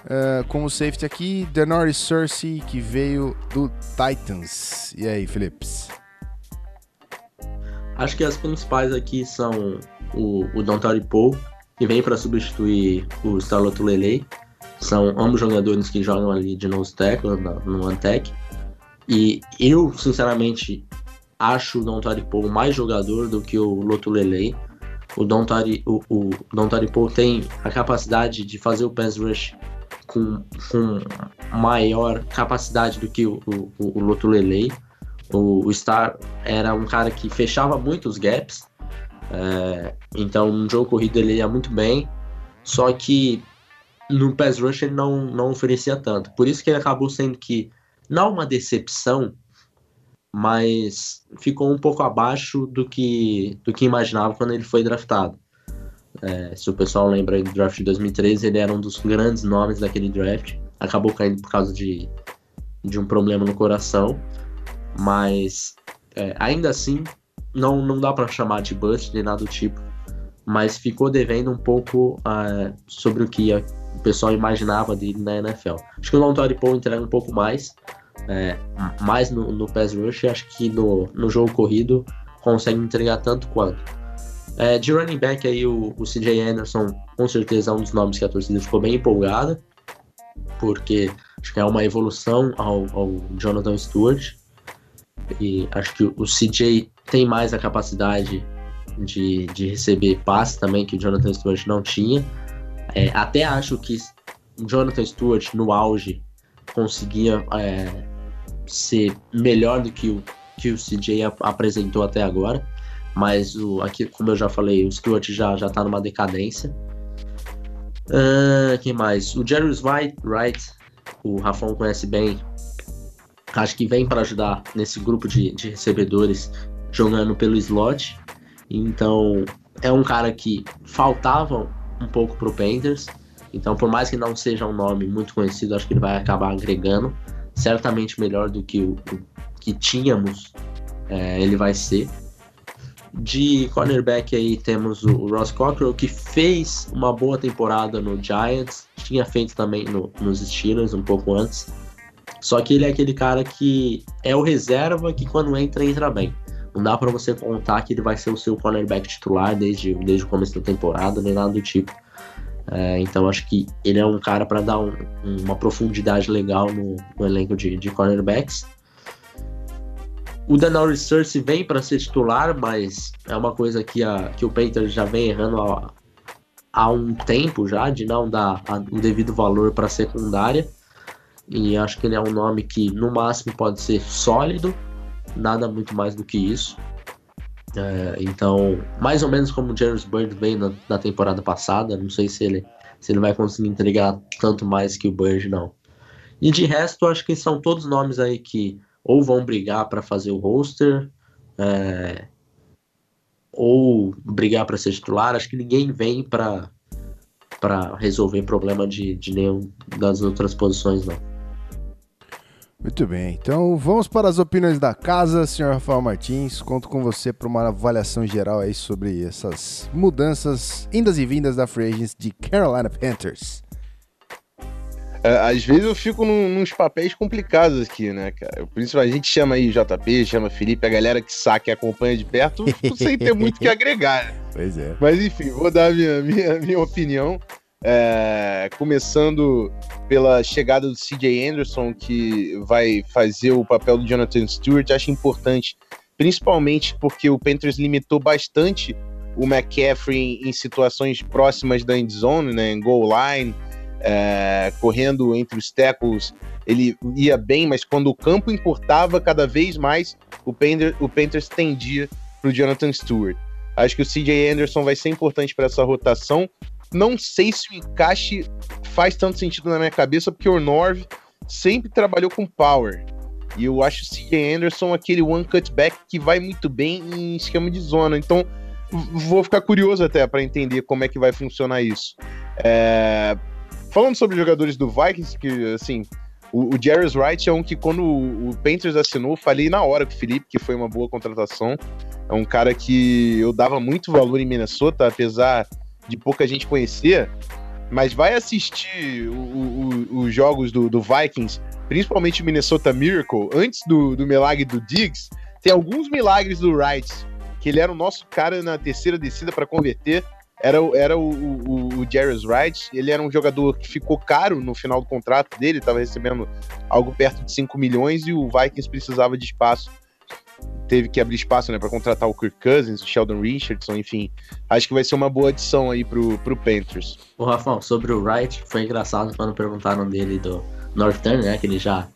uh, com o safety aqui, Denori Cersei, que veio do Titans. E aí, Phillips? Acho que as principais aqui são o, o Dontari Poe, que vem para substituir o Starlot Lele. São ambos jogadores que jogam ali de nose tackle, no Antec. E eu, sinceramente, acho o Dontari Poe mais jogador do que o Lotulele. O Dontari, o, o Dontari Poe tem a capacidade de fazer o pass rush com, com maior capacidade do que o, o, o Lotulele. O, o Star era um cara que fechava muito os gaps, é, então no jogo corrido ele ia muito bem, só que no pass rush ele não, não oferecia tanto. Por isso que ele acabou sendo que, não uma decepção, mas ficou um pouco abaixo do que, do que imaginava quando ele foi draftado. É, se o pessoal lembra do draft de 2013, ele era um dos grandes nomes daquele draft. Acabou caindo por causa de, de um problema no coração. Mas é, ainda assim, não, não dá para chamar de bust nem nada do tipo. Mas ficou devendo um pouco uh, sobre o que pessoal imaginava dele na NFL. Acho que o Lontory Paul entrega um pouco mais, é, mais no, no pass rush. Acho que no, no jogo corrido consegue entregar tanto quanto. É, de running back aí, o, o CJ Anderson, com certeza é um dos nomes que a torcida ficou bem empolgada, porque acho que é uma evolução ao, ao Jonathan Stewart. E acho que o CJ tem mais a capacidade de, de receber passe também, que o Jonathan Stewart não tinha. É, até acho que Jonathan Stewart, no auge, conseguia é, ser melhor do que o que o CJ apresentou até agora. Mas o, aqui, como eu já falei, o Stewart já, já tá numa decadência. Uh, quem mais? O Jerry Wright, Wright, o Rafão conhece bem, acho que vem para ajudar nesse grupo de, de recebedores jogando pelo slot. Então é um cara que faltava um pouco pro Panthers. Então, por mais que não seja um nome muito conhecido, acho que ele vai acabar agregando. Certamente melhor do que o, o que tínhamos, é, ele vai ser. De cornerback aí temos o Ross Cockrell, que fez uma boa temporada no Giants, tinha feito também no, nos Steelers um pouco antes. Só que ele é aquele cara que é o reserva que quando entra, entra bem. Não dá para você contar que ele vai ser o seu cornerback titular desde, desde o começo da temporada, nem nada do tipo. É, então acho que ele é um cara para dar um, uma profundidade legal no, no elenco de, de, cornerbacks. O Denari Cersei vem para ser titular, mas é uma coisa que, a, que o Panthers já vem errando há, há um tempo já, de não dar o devido valor para secundária. E acho que ele é um nome que no máximo pode ser sólido, nada muito mais do que isso. É, então, mais ou menos como o James Bird veio na, na, temporada passada, não sei se ele, se ele vai conseguir entregar tanto mais que o Bird, não. E de resto, acho que são todos nomes aí que ou vão brigar para fazer o roster, é, ou brigar para ser titular. Acho que ninguém vem para resolver problema de, de nenhum das outras posições, não. Muito bem, então vamos para as opiniões da casa, senhor Rafael Martins. Conto com você para uma avaliação geral aí sobre essas mudanças, indas e vindas da Free Agents de Carolina Panthers. É, às vezes eu fico num, nos papéis complicados aqui, né, cara? Principalmente a gente chama aí JP, chama Felipe, a galera que saca e acompanha de perto, sem ter muito que agregar. Né? Pois é. Mas enfim, vou dar a minha, minha, minha opinião. É, começando pela chegada do CJ Anderson, que vai fazer o papel do Jonathan Stewart, acho importante, principalmente porque o Panthers limitou bastante o McCaffrey em situações próximas da endzone, né, em goal line, é, correndo entre os tackles, ele ia bem, mas quando o campo encurtava cada vez mais, o, Panthers, o Panthers tendia para o Jonathan Stewart. Acho que o CJ Anderson vai ser importante para essa rotação, não sei se o encaixe faz tanto sentido na minha cabeça, porque o Norv sempre trabalhou com power. E eu acho o CJ Anderson aquele one cutback que vai muito bem em esquema de zona. Então, vou ficar curioso até para entender como é que vai funcionar isso. É... Falando sobre jogadores do Vikings, que assim, o, o Wright é um que quando o, o Panthers assinou, falei na hora com o Felipe que foi uma boa contratação. É um cara que eu dava muito valor em Minnesota, apesar de pouca gente conhecer, mas vai assistir os jogos do, do, Vikings, principalmente o Minnesota Miracle, antes do, do milagre do Diggs, tem alguns milagres do Wright, que ele era o nosso cara na terceira descida para converter, era, era o, o, o Jarvis Wright, ele era um jogador que ficou caro no final do contrato dele, estava recebendo algo perto de 5 milhões e o Vikings precisava de espaço teve que abrir espaço né, para contratar o Kirk Cousins, o Sheldon Richardson, enfim. Acho que vai ser uma boa adição aí pro, pro Panthers. O Rafão, sobre o Wright, foi engraçado quando perguntaram dele do Northern, né? Que ele já,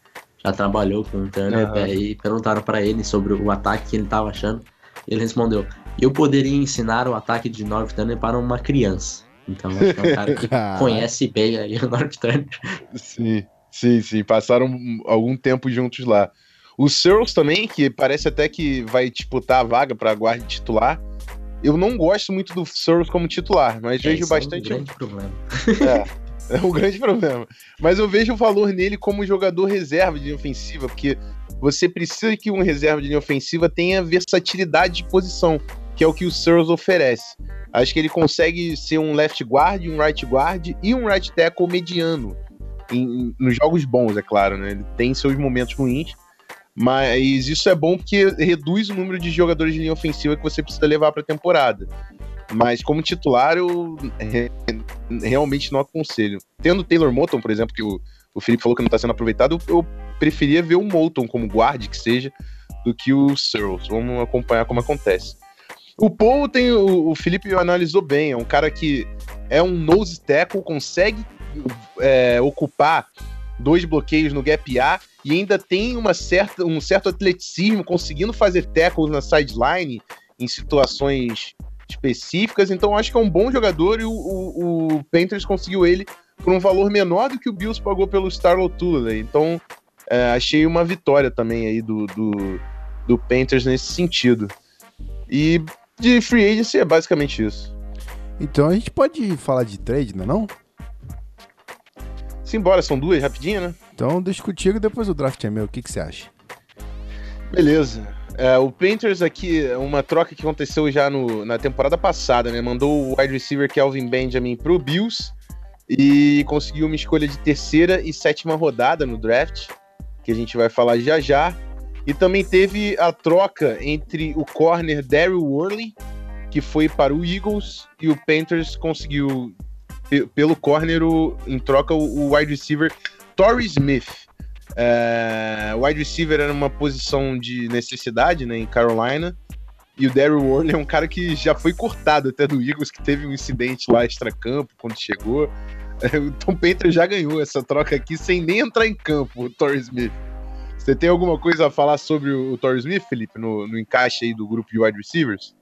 já trabalhou com o Turner, uhum. e perguntaram para ele sobre o ataque que ele estava achando. Ele respondeu: Eu poderia ensinar o ataque de North Turner para uma criança. Então, é um cara que conhece bem aí o North Turner. Sim, sim, sim. Passaram algum tempo juntos lá. O Searles também, que parece até que vai disputar a vaga para guarda titular. Eu não gosto muito do Searles como titular, mas é, vejo bastante. É um grande problema. É, é um grande problema. Mas eu vejo o valor nele como jogador reserva de linha ofensiva, porque você precisa que um reserva de linha ofensiva tenha versatilidade de posição, que é o que o Searles oferece. Acho que ele consegue ser um left guard, um right guard e um right tackle mediano. Em, nos jogos bons, é claro, né? Ele tem seus momentos ruins, mas isso é bom porque reduz o número de jogadores de linha ofensiva que você precisa levar para a temporada. Mas como titular, eu realmente não aconselho. Tendo Taylor Moton, por exemplo, que o, o Felipe falou que não está sendo aproveitado, eu, preferia ver o Moton como guarde, que seja, do que o Searles. Vamos acompanhar como acontece. O Paul tem. O, o Felipe analisou bem, é um cara que é um nose tackle, consegue é, ocupar dois bloqueios no gap A e ainda tem uma certa, um certo atleticismo, conseguindo fazer tackles na sideline em situações específicas. Então acho que é um bom jogador e o, o, o Panthers conseguiu ele por um valor menor do que o Bills pagou pelo Starlo Tulane. Então é, achei uma vitória também aí do, do, do Panthers nesse sentido. E de free agency é basicamente isso. Então a gente pode falar de trade, não é não? Simbora, são duas rapidinho, né? Então deixa contigo depois o draft é meu. O que, que você acha? Beleza. É, o Panthers aqui, uma troca que aconteceu já no, na temporada passada, né? Mandou o wide receiver Kelvin Benjamin pro Bills e conseguiu uma escolha de terceira e sétima rodada no draft, que a gente vai falar já já. E também teve a troca entre o corner Daryl Worley, que foi para o Eagles, e o Panthers conseguiu pelo corner, o, em troca, o, o wide receiver Torrey Smith. É, o wide receiver era uma posição de necessidade né, em Carolina. E o Daryl Warner é um cara que já foi cortado até do Eagles, que teve um incidente lá extra-campo quando chegou. É, o Tom Painter já ganhou essa troca aqui sem nem entrar em campo, o Torrey Smith. Você tem alguma coisa a falar sobre o, o Torrey Smith, Felipe, no, no encaixe aí do grupo de wide receivers?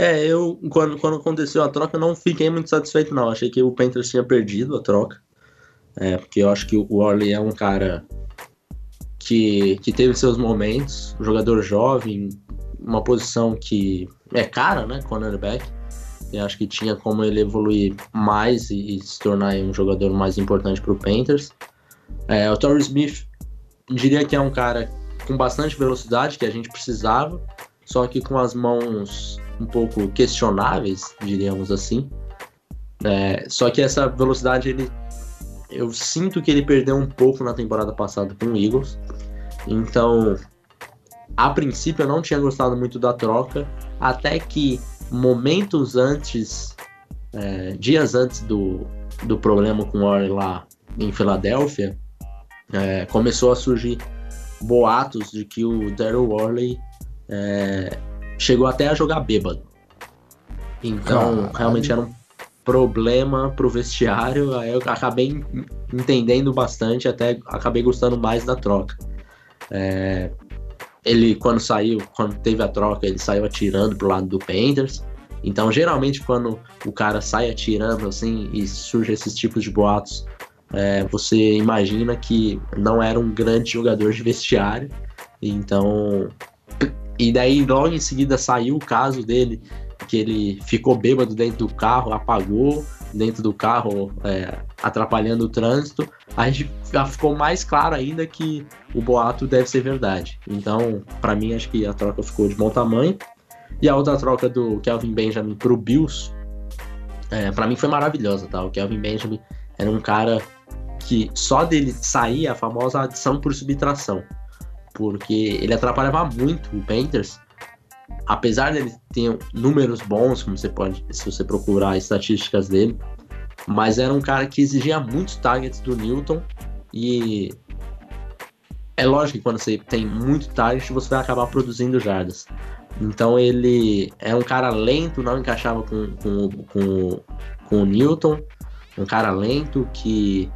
É, eu, quando, quando aconteceu a troca, não fiquei muito satisfeito, não. Achei que o Panthers tinha perdido a troca. É, porque eu acho que o Orley é um cara que, que teve seus momentos, um jogador jovem, uma posição que é cara, né, cornerback. Eu acho que tinha como ele evoluir mais e, e se tornar um jogador mais importante para o Panthers. É, o Torrey Smith, diria que é um cara com bastante velocidade que a gente precisava, só que com as mãos um pouco questionáveis, diríamos assim. É, só que essa velocidade ele eu sinto que ele perdeu um pouco na temporada passada com o Eagles. Então, a princípio eu não tinha gostado muito da troca, até que momentos antes, é, dias antes do, do problema com o Warren lá em Filadélfia, é, começou a surgir boatos de que o Daryl Worley é, chegou até a jogar bêbado. Então, realmente era um problema pro vestiário. Aí eu acabei entendendo bastante, até acabei gostando mais da troca. É, ele, quando saiu, quando teve a troca, ele saiu atirando pro lado do Panthers. Então, geralmente, quando o cara sai atirando assim e surge esses tipos de boatos, é, você imagina que não era um grande jogador de vestiário. Então, e daí logo em seguida saiu o caso dele, que ele ficou bêbado dentro do carro, apagou dentro do carro, é, atrapalhando o trânsito. A gente já ficou mais claro ainda que o boato deve ser verdade. Então, para mim, acho que a troca ficou de bom tamanho. E a outra troca do Kelvin Benjamin pro Bills, é, para mim foi maravilhosa, tá? O Kelvin Benjamin era um cara que só dele sair a famosa adição por subtração, porque ele atrapalhava muito o Panthers, apesar dele ter números bons, como você pode, se você procurar estatísticas dele, mas era um cara que exigia muitos targets do Newton e é lógico que quando você tem muito target, você vai acabar produzindo jardas. Então ele é um cara lento, não encaixava com, com, com, com o Newton, um cara lento que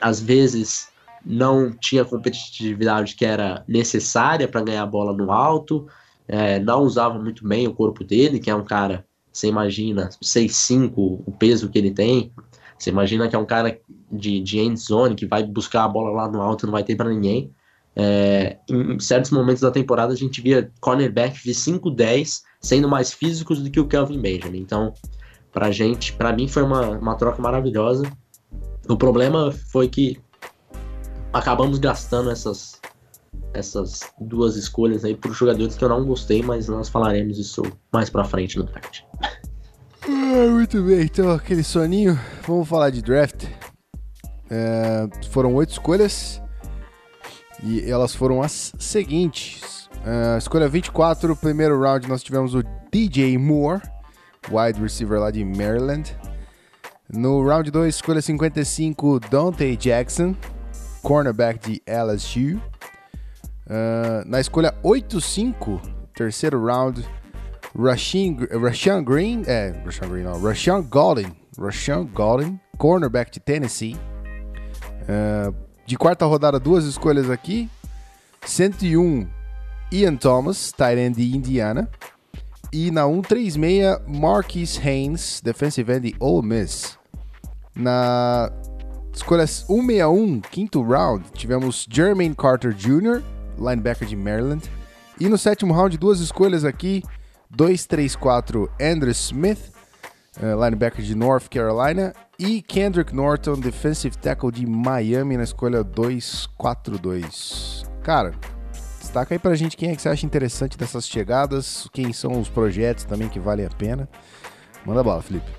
às vezes não tinha competitividade que era necessária para ganhar a bola no alto, é, não usava muito bem o corpo dele, que é um cara, você imagina, 6'5", o peso que ele tem, você imagina que é um cara de, de end zone, que vai buscar a bola lá no alto, não vai ter para ninguém. É, em certos momentos da temporada a gente via cornerback de 5'10", sendo mais físicos do que o Kelvin Benjamin. Então, pra gente, para mim foi uma, uma troca maravilhosa. O problema foi que acabamos gastando essas, essas duas escolhas aí por jogadores que eu não gostei, mas nós falaremos isso mais pra frente no draft. Ah, muito bem, então aquele soninho, vamos falar de draft. É, foram oito escolhas e elas foram as seguintes. Uh, escolha 24, primeiro round, nós tivemos o DJ Moore, wide receiver lá de Maryland. No round 2, escolha 55, Dante Jackson, cornerback de LSU. Uh, na escolha 8-5, terceiro round, Rashan, Rashan Green, é, Rashan Green não, Rashan Golden, Rashan Golden, cornerback de Tennessee. Uh, de quarta rodada, duas escolhas aqui. 101, Ian Thomas, tight end de Indiana. E na 136, Marquis Haynes, defensive end de Ole Miss. Na escolha 161, quinto round, tivemos Jermaine Carter Jr., linebacker de Maryland. E no sétimo round, duas escolhas aqui. 234, Andrew Smith, uh, linebacker de North Carolina. E Kendrick Norton, defensive tackle de Miami, na escolha 242. Cara, Destaca aí pra gente quem é que você acha interessante dessas chegadas, quem são os projetos também que valem a pena. Manda bala, Felipe.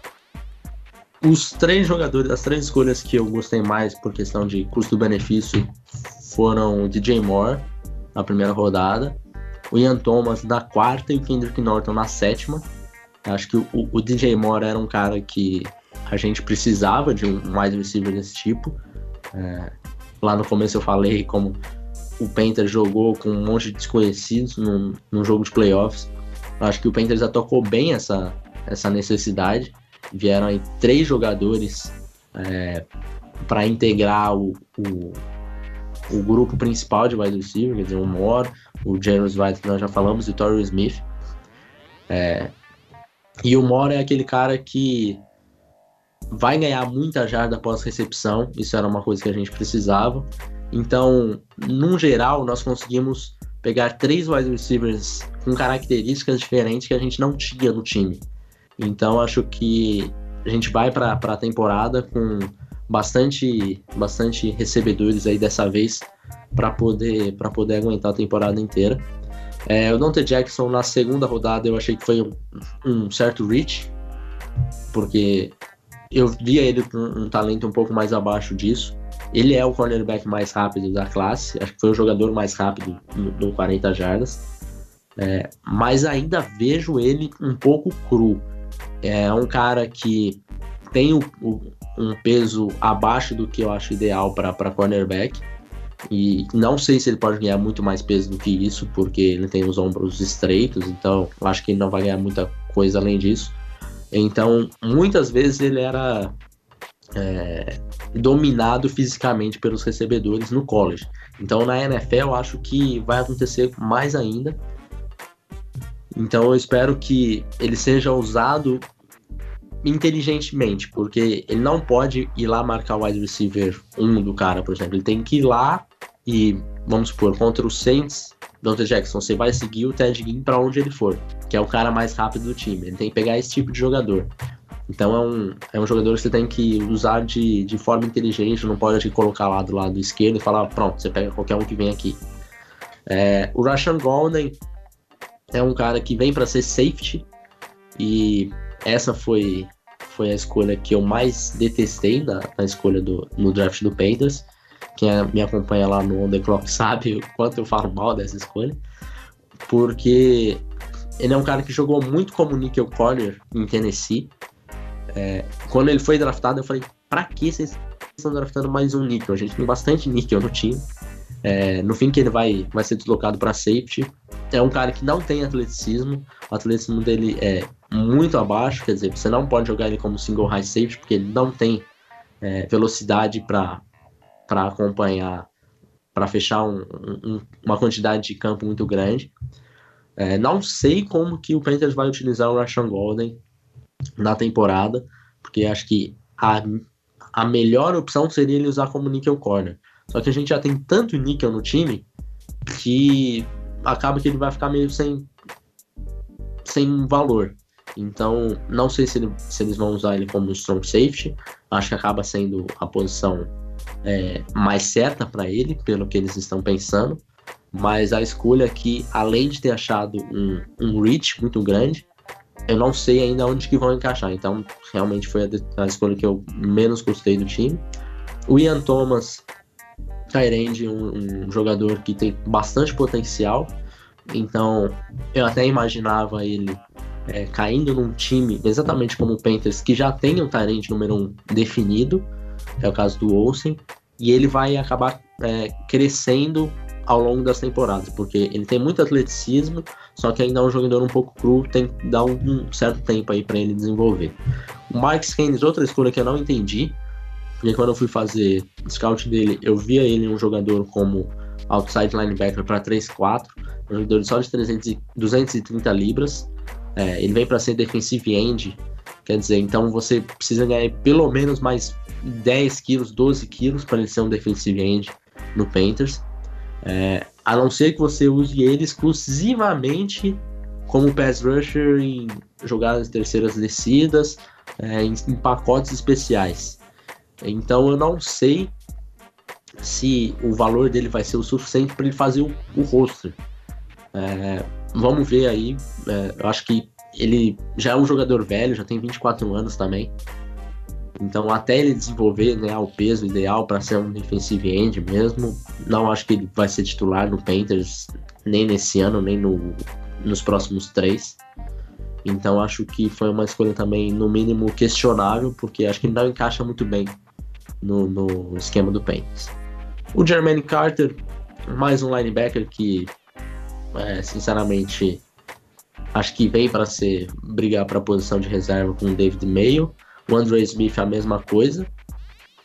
Os três jogadores, as três escolhas que eu gostei mais por questão de custo-benefício foram o DJ Moore na primeira rodada, o Ian Thomas na quarta e o Kendrick Norton na sétima. Acho que o, o DJ Moore era um cara que a gente precisava de um wide receiver desse tipo. É, lá no começo eu falei como o Panthers jogou com um monte de desconhecidos num, num jogo de playoffs. Acho que o Panthers já tocou bem essa, essa necessidade. Vieram aí três jogadores é, para integrar o, o, o, grupo principal de wide receiver, quer dizer, o Moore, o James White, que nós já falamos, e o Torrey Smith. É, e o Moore é aquele cara que vai ganhar muita jarda após recepção, isso era uma coisa que a gente precisava. Então, num geral, nós conseguimos pegar três wide receivers com características diferentes que a gente não tinha no time. Então, acho que a gente vai para a temporada com bastante, bastante recebedores aí dessa vez para poder, poder aguentar a temporada inteira. É, o Dante Jackson na segunda rodada eu achei que foi um, um certo reach, porque eu via ele com um talento um pouco mais abaixo disso. Ele é o cornerback mais rápido da classe, acho que foi o jogador mais rápido no, no 40 jardas. É, mas ainda vejo ele um pouco cru. É um cara que tem o, o, um peso abaixo do que eu acho ideal para cornerback. E não sei se ele pode ganhar muito mais peso do que isso, porque ele tem os ombros estreitos, então eu acho que ele não vai ganhar muita coisa além disso. Então, muitas vezes ele era é, dominado fisicamente pelos recebedores no college. Então, na NFL, eu acho que vai acontecer mais ainda. Então, eu espero que ele seja usado inteligentemente, porque ele não pode ir lá marcar o wide receiver 1 do cara, por exemplo. Ele tem que ir lá e, vamos supor, contra o Saints, Dante Jackson, você vai seguir o Ted Ginn para onde ele for, que é o cara mais rápido do time. Ele tem que pegar esse tipo de jogador. Então é um, é um jogador que você tem que usar de, de forma inteligente, não pode colocar lá do lado esquerdo e falar, pronto, você pega qualquer um que vem aqui. É, o Rashan Golden é um cara que vem para ser safety e essa foi, foi a escolha que eu mais detestei na, na escolha do, no draft do Panthers. Quem me acompanha lá no On The Clock sabe o quanto eu falo mal dessa escolha. Porque ele é um cara que jogou muito como nickel corner em Tennessee. É, quando ele foi draftado, eu falei, pra que vocês estão draftando mais um níquel? A gente tem bastante níquel no time. É, no fim que ele vai, vai ser deslocado para safety. É um cara que não tem atleticismo. O atleticismo dele é muito abaixo, quer dizer, você não pode jogar ele como single high safety, porque ele não tem é, velocidade para acompanhar, para fechar um, um, uma quantidade de campo muito grande. É, não sei como que o Panthers vai utilizar o Rashan Golden na temporada, porque acho que a, a melhor opção seria ele usar como nickel corner. Só que a gente já tem tanto níquel no time que acaba que ele vai ficar meio sem, sem valor. Então, não sei se, ele, se eles vão usar ele como strong safety. Acho que acaba sendo a posição é, mais certa para ele, pelo que eles estão pensando. Mas a escolha aqui, além de ter achado um, um reach muito grande, eu não sei ainda onde que vão encaixar. Então, realmente foi a, a escolha que eu menos gostei do time. O Ian Thomas Tyrande, um, um jogador que tem bastante potencial. Então, eu até imaginava ele é, caindo num time exatamente como o Panthers, que já tem um Tyrande número 1 um definido, é o caso do Olsen, e ele vai acabar é, crescendo ao longo das temporadas, porque ele tem muito atleticismo, só que ainda é um jogador um pouco cru, tem que dar um, certo tempo aí para ele desenvolver. O Mike Keynes, outra escolha que eu não entendi, porque quando eu fui fazer scout dele, eu via ele um jogador como outside linebacker para 3-4, um jogador só de 300, 230 libras. É, ele vem para ser defensive end, quer dizer, então você precisa ganhar pelo menos mais 10 quilos, 12 quilos para ele ser um defensive end no Panthers. É, a não ser que você use ele exclusivamente como pass rusher em jogadas terceiras descidas, é, em, em pacotes especiais. Então eu não sei se o valor dele vai ser o suficiente para ele fazer o, o roster. É, vamos ver aí. É, eu acho que ele já é um jogador velho, já tem 24 anos também. Então, até ele desenvolver né, o peso ideal para ser um defensive end mesmo, não acho que ele vai ser titular no Panthers nem nesse ano, nem no, nos próximos três. Então, acho que foi uma escolha também, no mínimo, questionável, porque acho que não encaixa muito bem no, no esquema do Panthers. O Jermaine Carter, mais um linebacker que, é, sinceramente, acho que vem para ser brigar para a posição de reserva com o David Mayo. O Andre Smith a mesma coisa.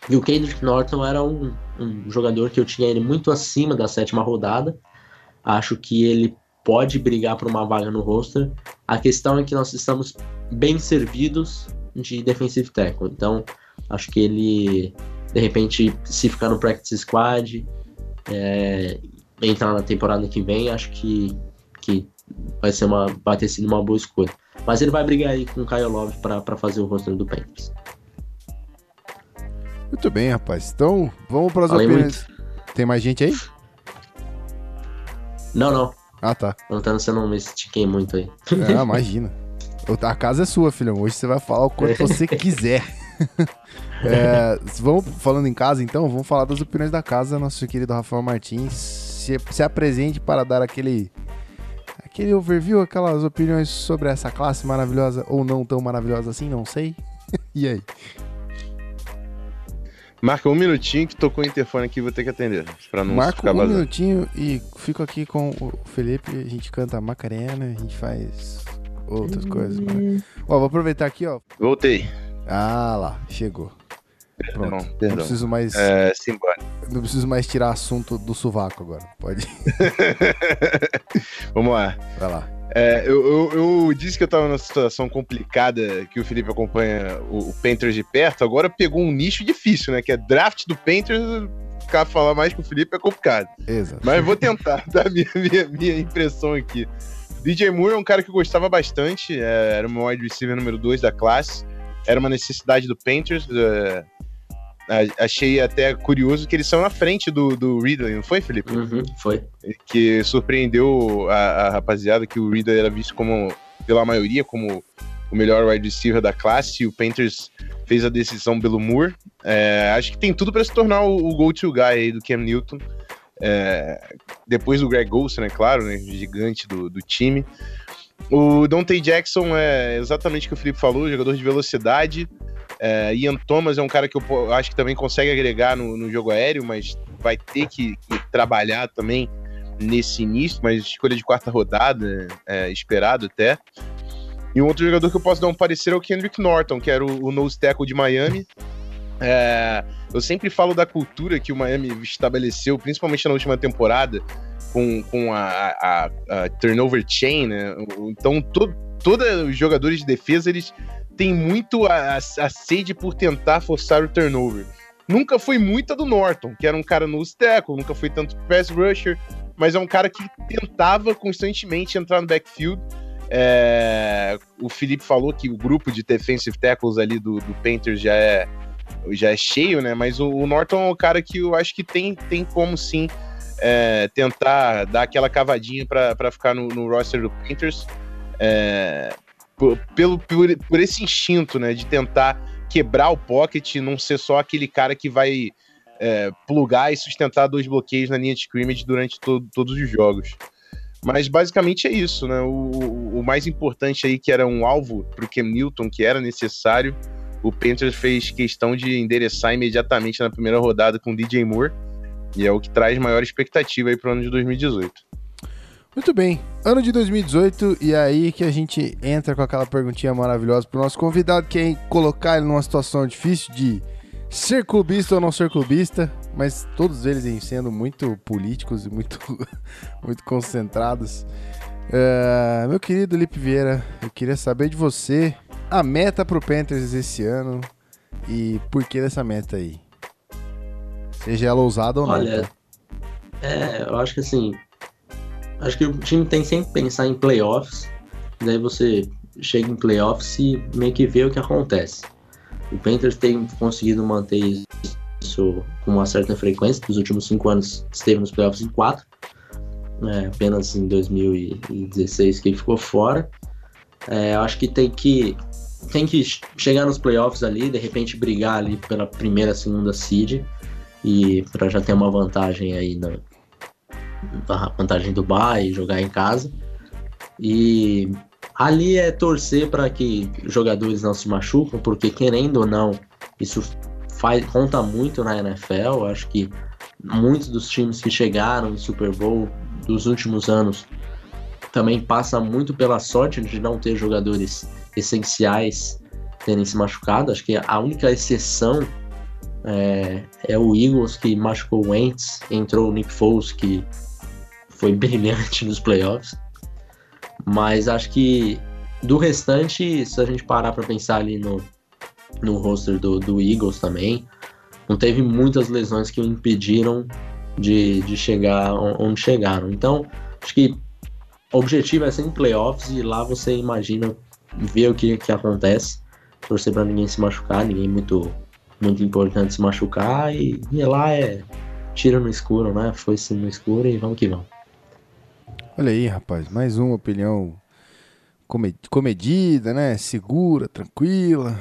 E o Kendrick Norton era um, um jogador que eu tinha ele muito acima da sétima rodada. Acho que ele pode brigar por uma vaga no roster. A questão é que nós estamos bem servidos de defensive tackle. Então, Acho que ele, de repente, se ficar no practice squad, é, entrar na temporada que vem, acho que, que vai, ser uma, vai ter sido uma boa escolha. Mas ele vai brigar aí com o Kyle Love para fazer o roster do Panthers. Muito bem, rapaz. Então, vamos para as opiniões. Muito. Tem mais gente aí? Não, não. Ah, tá. Perguntando se eu não me estiquei muito aí. Ah, imagina. A casa é sua, filhão. Hoje você vai falar o quanto você quiser. É, vamos falando em casa, então, vamos falar das opiniões da casa, nosso querido Rafael Martins. Se, se apresente para dar aquele aquele overview, aquelas opiniões sobre essa classe maravilhosa ou não tão maravilhosa assim, não sei. e aí? Marca um minutinho que tocou o interfone aqui, vou ter que atender. Pra não Marco ficar um vazando. minutinho e fico aqui com o Felipe, a gente canta Macarena, a gente faz outras coisas. mara- Ó, vou aproveitar aqui, ó. Voltei. Ah lá, chegou. Pronto. Perdão, Não preciso mais, É, simbora. não preciso mais tirar assunto do sovaco agora. Pode. Vamos lá. Vai lá. É, eu, eu- eu disse que eu tava numa situação complicada, que o Felipe acompanha o, o Panthers de perto, agora pegou um nicho difícil, né? Que é draft do Panthers, ficar falar mais com o Felipe é complicado. Exato. Mas eu vou tentar dar minha, minha, minha impressão aqui. DJ Moore é um cara que eu gostava bastante, é, era o meu wide receiver número 2 da classe, era uma necessidade do Panthers. é, a- achei até curioso que eles são na frente do, do Ridley, não foi, Felipe? Uhum, foi. que surpreendeu a, a rapaziada que o Reader era visto como, pela maioria, como o melhor wide receiver da classe, e o Panthers fez a decisão pelo Moore. É, acho que tem tudo para se tornar o, o go-to guy do Cam Newton. É, depois do Greg Olsen, é claro, né, gigante do, do time. O Dante Jackson é exatamente o que o Felipe falou, jogador de velocidade. É, Ian Thomas é um cara que eu acho que também consegue agregar no, no jogo aéreo, mas vai ter que, que trabalhar também nesse início, mas escolha de quarta rodada, é, esperado até. E um outro jogador que eu posso dar um parecer é o Kendrick Norton, que era o, o nose tackle de Miami. É, eu sempre falo da cultura que o Miami estabeleceu, principalmente na última temporada, com, com a, a- a turnover chain, né? Então, to, todos os jogadores de defesa, eles têm muito a, a, a sede por tentar forçar o turnover. Nunca foi muita do Norton, que era um cara no tackle, nunca foi tanto pass rusher, mas é um cara que tentava constantemente entrar no backfield. É, o Felipe falou que o grupo de defensive tackles ali do, do Panthers já é, já é cheio, né? Mas o, o Norton é um cara que eu acho que tem, tem como sim é, tentar dar aquela cavadinha para ficar no, no roster do Panthers. É, por, pelo, por, por esse instinto, né? De tentar quebrar o pocket não ser só aquele cara que vai é, plugar e sustentar dois bloqueios na linha de scrimmage durante to- todos os jogos. Mas basicamente é isso, né? O, o- o mais importante aí, que era um alvo para o Cam Newton, que era necessário, o Panthers fez questão de endereçar imediatamente na primeira rodada com o DJ Moore, e é o que traz maior expectativa aí para o ano de 2018. Muito bem. Ano de 2018, e é aí que a gente entra com aquela perguntinha maravilhosa pro nosso convidado, que é colocar ele numa situação difícil de ser clubista ou não ser clubista, mas todos eles em sendo muito políticos e muito, muito concentrados. É, meu querido Lipe Vieira, eu queria saber de você a meta pro Panthers esse ano e por que dessa meta aí. Seja ela ousada ou não. Olha, é, eu acho que assim. Acho que o time tem sempre que pensar em playoffs. Daí você chega em playoffs e meio que vê o que acontece. O Panthers tem conseguido manter isso com uma certa frequência. Nos últimos cinco anos esteve nos playoffs em quatro. É, apenas em 2016 que ele ficou fora. É, eu acho que tem que tem que chegar nos playoffs ali, de repente brigar ali pela primeira, segunda seed e para já ter uma vantagem aí na a vantagem do bye, jogar em casa. E ali é torcer para que jogadores não se machucam, porque querendo ou não, isso faz, conta muito na NFL. Acho que muitos dos times que chegaram no Super Bowl dos últimos anos também passa muito pela sorte de não ter jogadores essenciais terem se machucado. Acho que a única exceção é, é o Eagles que machucou o Wentz, entrou o Nick Foles que foi brilhante nos playoffs. Mas acho que do restante, se a gente parar para pensar ali no, no roster do, do Eagles também, não teve muitas lesões que o impediram de, de chegar onde chegaram. Então, acho que o objetivo é ser em playoffs e lá você imagina ver o que, que acontece. Torcer para ninguém se machucar, ninguém muito, muito importante se machucar e, e lá é tiro no escuro, né? Foi-se no escuro e vamos que vamos. Olha aí, rapaz, mais uma opinião come- comedida, né? Segura, tranquila.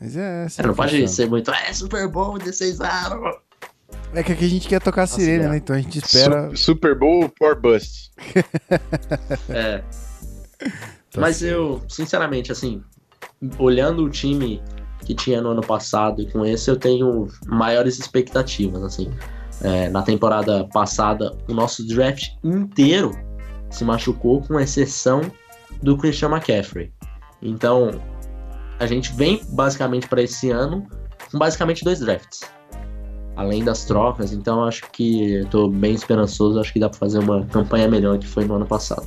Mas é. É, não que pode ser muito. É Super Bowl 16 anos. É que aqui a gente quer tocar a sirene, é. né? Então a gente espera. Su- Super Bowl or Bust. É. Tá Mas eu, sinceramente, assim, olhando o time que tinha no ano passado e com esse, eu tenho maiores expectativas, assim. É, na temporada passada, o nosso draft inteiro se machucou, com exceção do Christian McCaffrey. Então, a gente vem basicamente para esse ano com basicamente dois drafts. Além das trocas, então acho que tô bem esperançoso, acho que dá para fazer uma campanha melhor que foi no ano passado.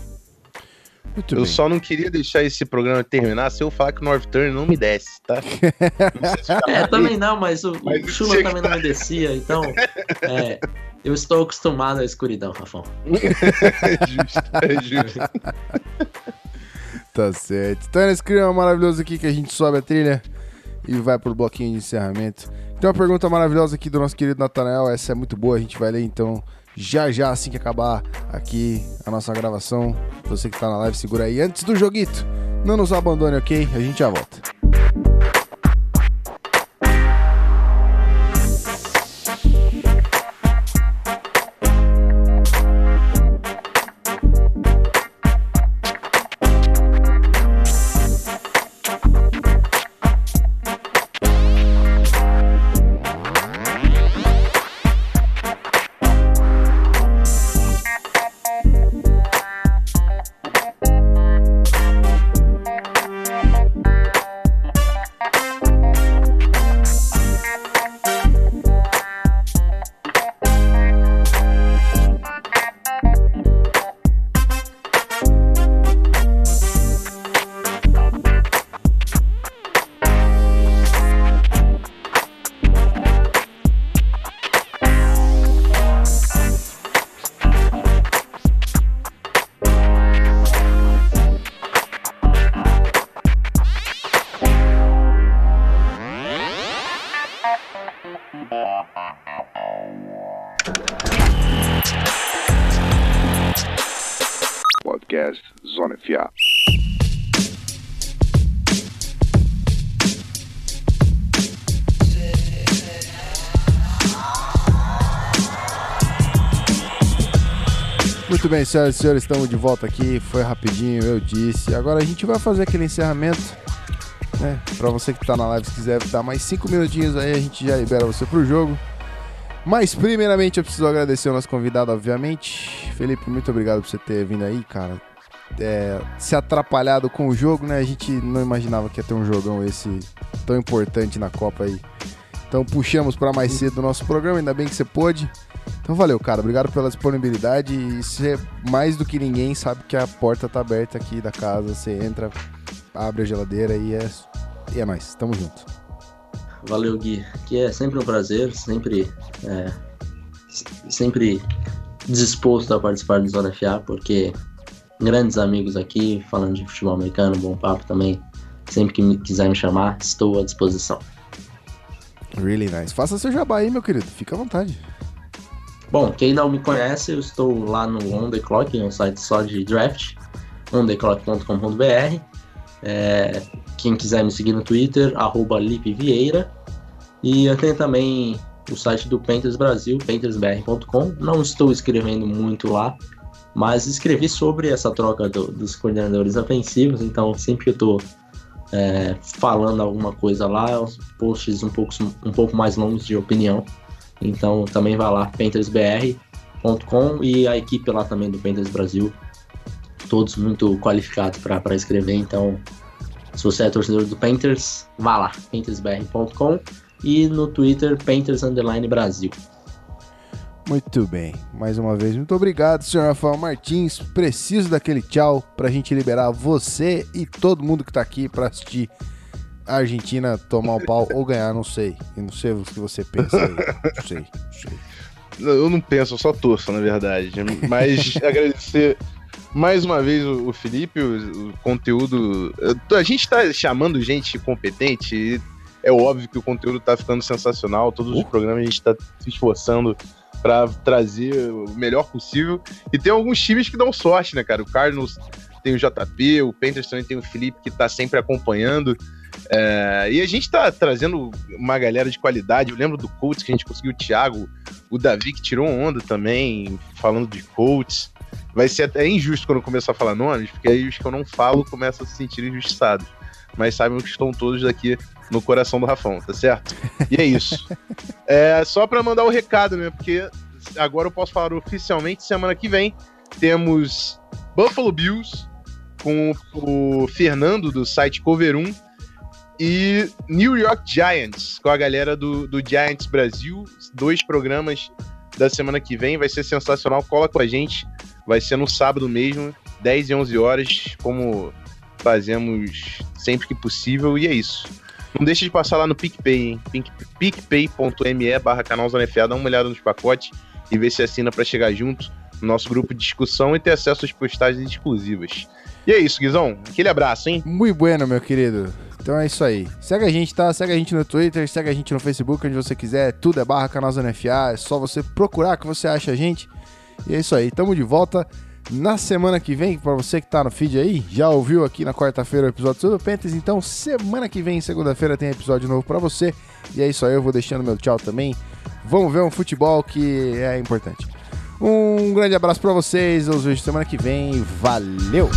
Muito eu bem. só não queria deixar esse programa terminar se eu falar que o North Turner não me desce, tá? Não É, também não, mas o, Mas o também não me descia, então é, eu estou acostumado à escuridão, Rafão. é justo, é justo. Tá certo. Então esse clima maravilhoso aqui que a gente sobe a trilha e vai pro bloquinho de encerramento. Tem uma pergunta maravilhosa aqui do nosso querido Natanael. Essa é muito boa, a gente vai ler então já já assim que acabar aqui a nossa gravação. Você que tá na live, segura aí antes do joguito. Não nos abandone, ok? A gente já volta. Bem, senhoras e senhores, estamos de volta aqui. Foi rapidinho, eu disse. Agora a gente vai fazer aquele encerramento. Né? Pra você que tá na live, se quiser dar mais cinco minutinhos aí, a gente já libera você pro jogo. Mas primeiramente eu preciso agradecer o nosso convidado, obviamente. Felipe, muito obrigado por você ter vindo aí, cara. É, se atrapalhado com o jogo, né? A gente não imaginava que ia ter um jogão esse tão importante na Copa aí. Então puxamos para mais cedo o nosso programa, ainda bem que você pôde. Então valeu, cara. Obrigado pela disponibilidade. E você, mais do que ninguém, sabe que a porta tá aberta aqui da casa. Você entra, abre a geladeira e é, e é nóis. Tamo junto. Valeu, Gui. Que é sempre um prazer, sempre, é, sempre disposto a participar do Zona FA, porque grandes amigos aqui, falando de futebol americano, bom papo também. Sempre que me quiser me chamar, estou à disposição. Really nice. Faça seu jabá aí, meu querido. Fica à vontade. Bom, quem não me conhece, eu estou lá no On The Clock, um site só de draft, ontheclock.com.br. É, quem quiser me seguir no Twitter, arroba Vieira. E eu tenho também o site do Painters Brasil, paintersbr.com. Não estou escrevendo muito lá, mas escrevi sobre essa troca do- dos coordenadores ofensivos, então sempre que eu estou falando alguma coisa lá, os posts um pouco, um pouco mais longos de opinião. Então também vai lá, paintersbr.com e a equipe lá também do Painters Brasil, todos muito qualificados para escrever. Então, se você é torcedor do Painters, vá lá, paintersbr.com e no Twitter, Painters Underline Brasil. Muito bem. Mais uma vez, muito obrigado, senhor Rafael Martins. Preciso daquele tchau pra gente liberar você e todo mundo que tá aqui pra assistir a Argentina tomar o pau ou ganhar, não sei. Eu não sei o que você pensa aí. Não sei, não sei. Eu não penso, eu só torço, na verdade. Mas agradecer mais uma vez o, Felipe, o, conteúdo. A gente tá chamando gente competente e é óbvio que o conteúdo tá ficando sensacional. Todos os Uh. programas a gente tá se esforçando para trazer o melhor possível. E tem alguns times que dão sorte, né, cara? O Cardinals tem o JP, o Panthers também tem o Felipe que tá sempre acompanhando. É, e a gente tá trazendo uma galera de qualidade. Eu lembro do Colts que a gente conseguiu o Thiago, o Davi que tirou onda também, falando de Colts. Vai ser até injusto quando eu começar a falar nomes, porque aí os que eu não falo começam a se sentir injustiçados. Mas sabem que estão todos aqui no coração do Rafão, tá certo? E é isso. É, só para mandar o recado, né? Porque agora eu posso falar oficialmente, semana que vem temos Buffalo Bills com o Fernando do site Cover 1 e New York Giants com a galera do, do Giants Brasil. Dois programas da semana que vem, vai ser sensacional. Cola com a gente, vai ser no sábado mesmo, 10 e 11 horas, como fazemos sempre que possível, e é isso. Não deixe de passar lá no PicPay, hein? picpay.me barra canal Zona FA, dá uma olhada nos pacotes e ver se assina para chegar junto no nosso grupo de discussão e ter acesso às postagens exclusivas. E é isso, Guizão. Aquele abraço, hein? Muito bueno, meu querido. Então é isso aí. Segue a gente, tá? Segue a gente no Twitter, segue a gente no Facebook, onde você quiser. Tudo é barra canal Zona. É só você procurar que você acha a gente. E é isso aí. Tamo de volta na semana que vem, para você que tá no feed aí, já ouviu aqui na quarta-feira o episódio sobre o Panthers, então semana que vem, segunda-feira, tem episódio novo para você. E é isso aí, eu vou deixando meu tchau também. Vamos ver um futebol que é importante. Um grande abraço para vocês, eu os vejo semana que vem. Valeu!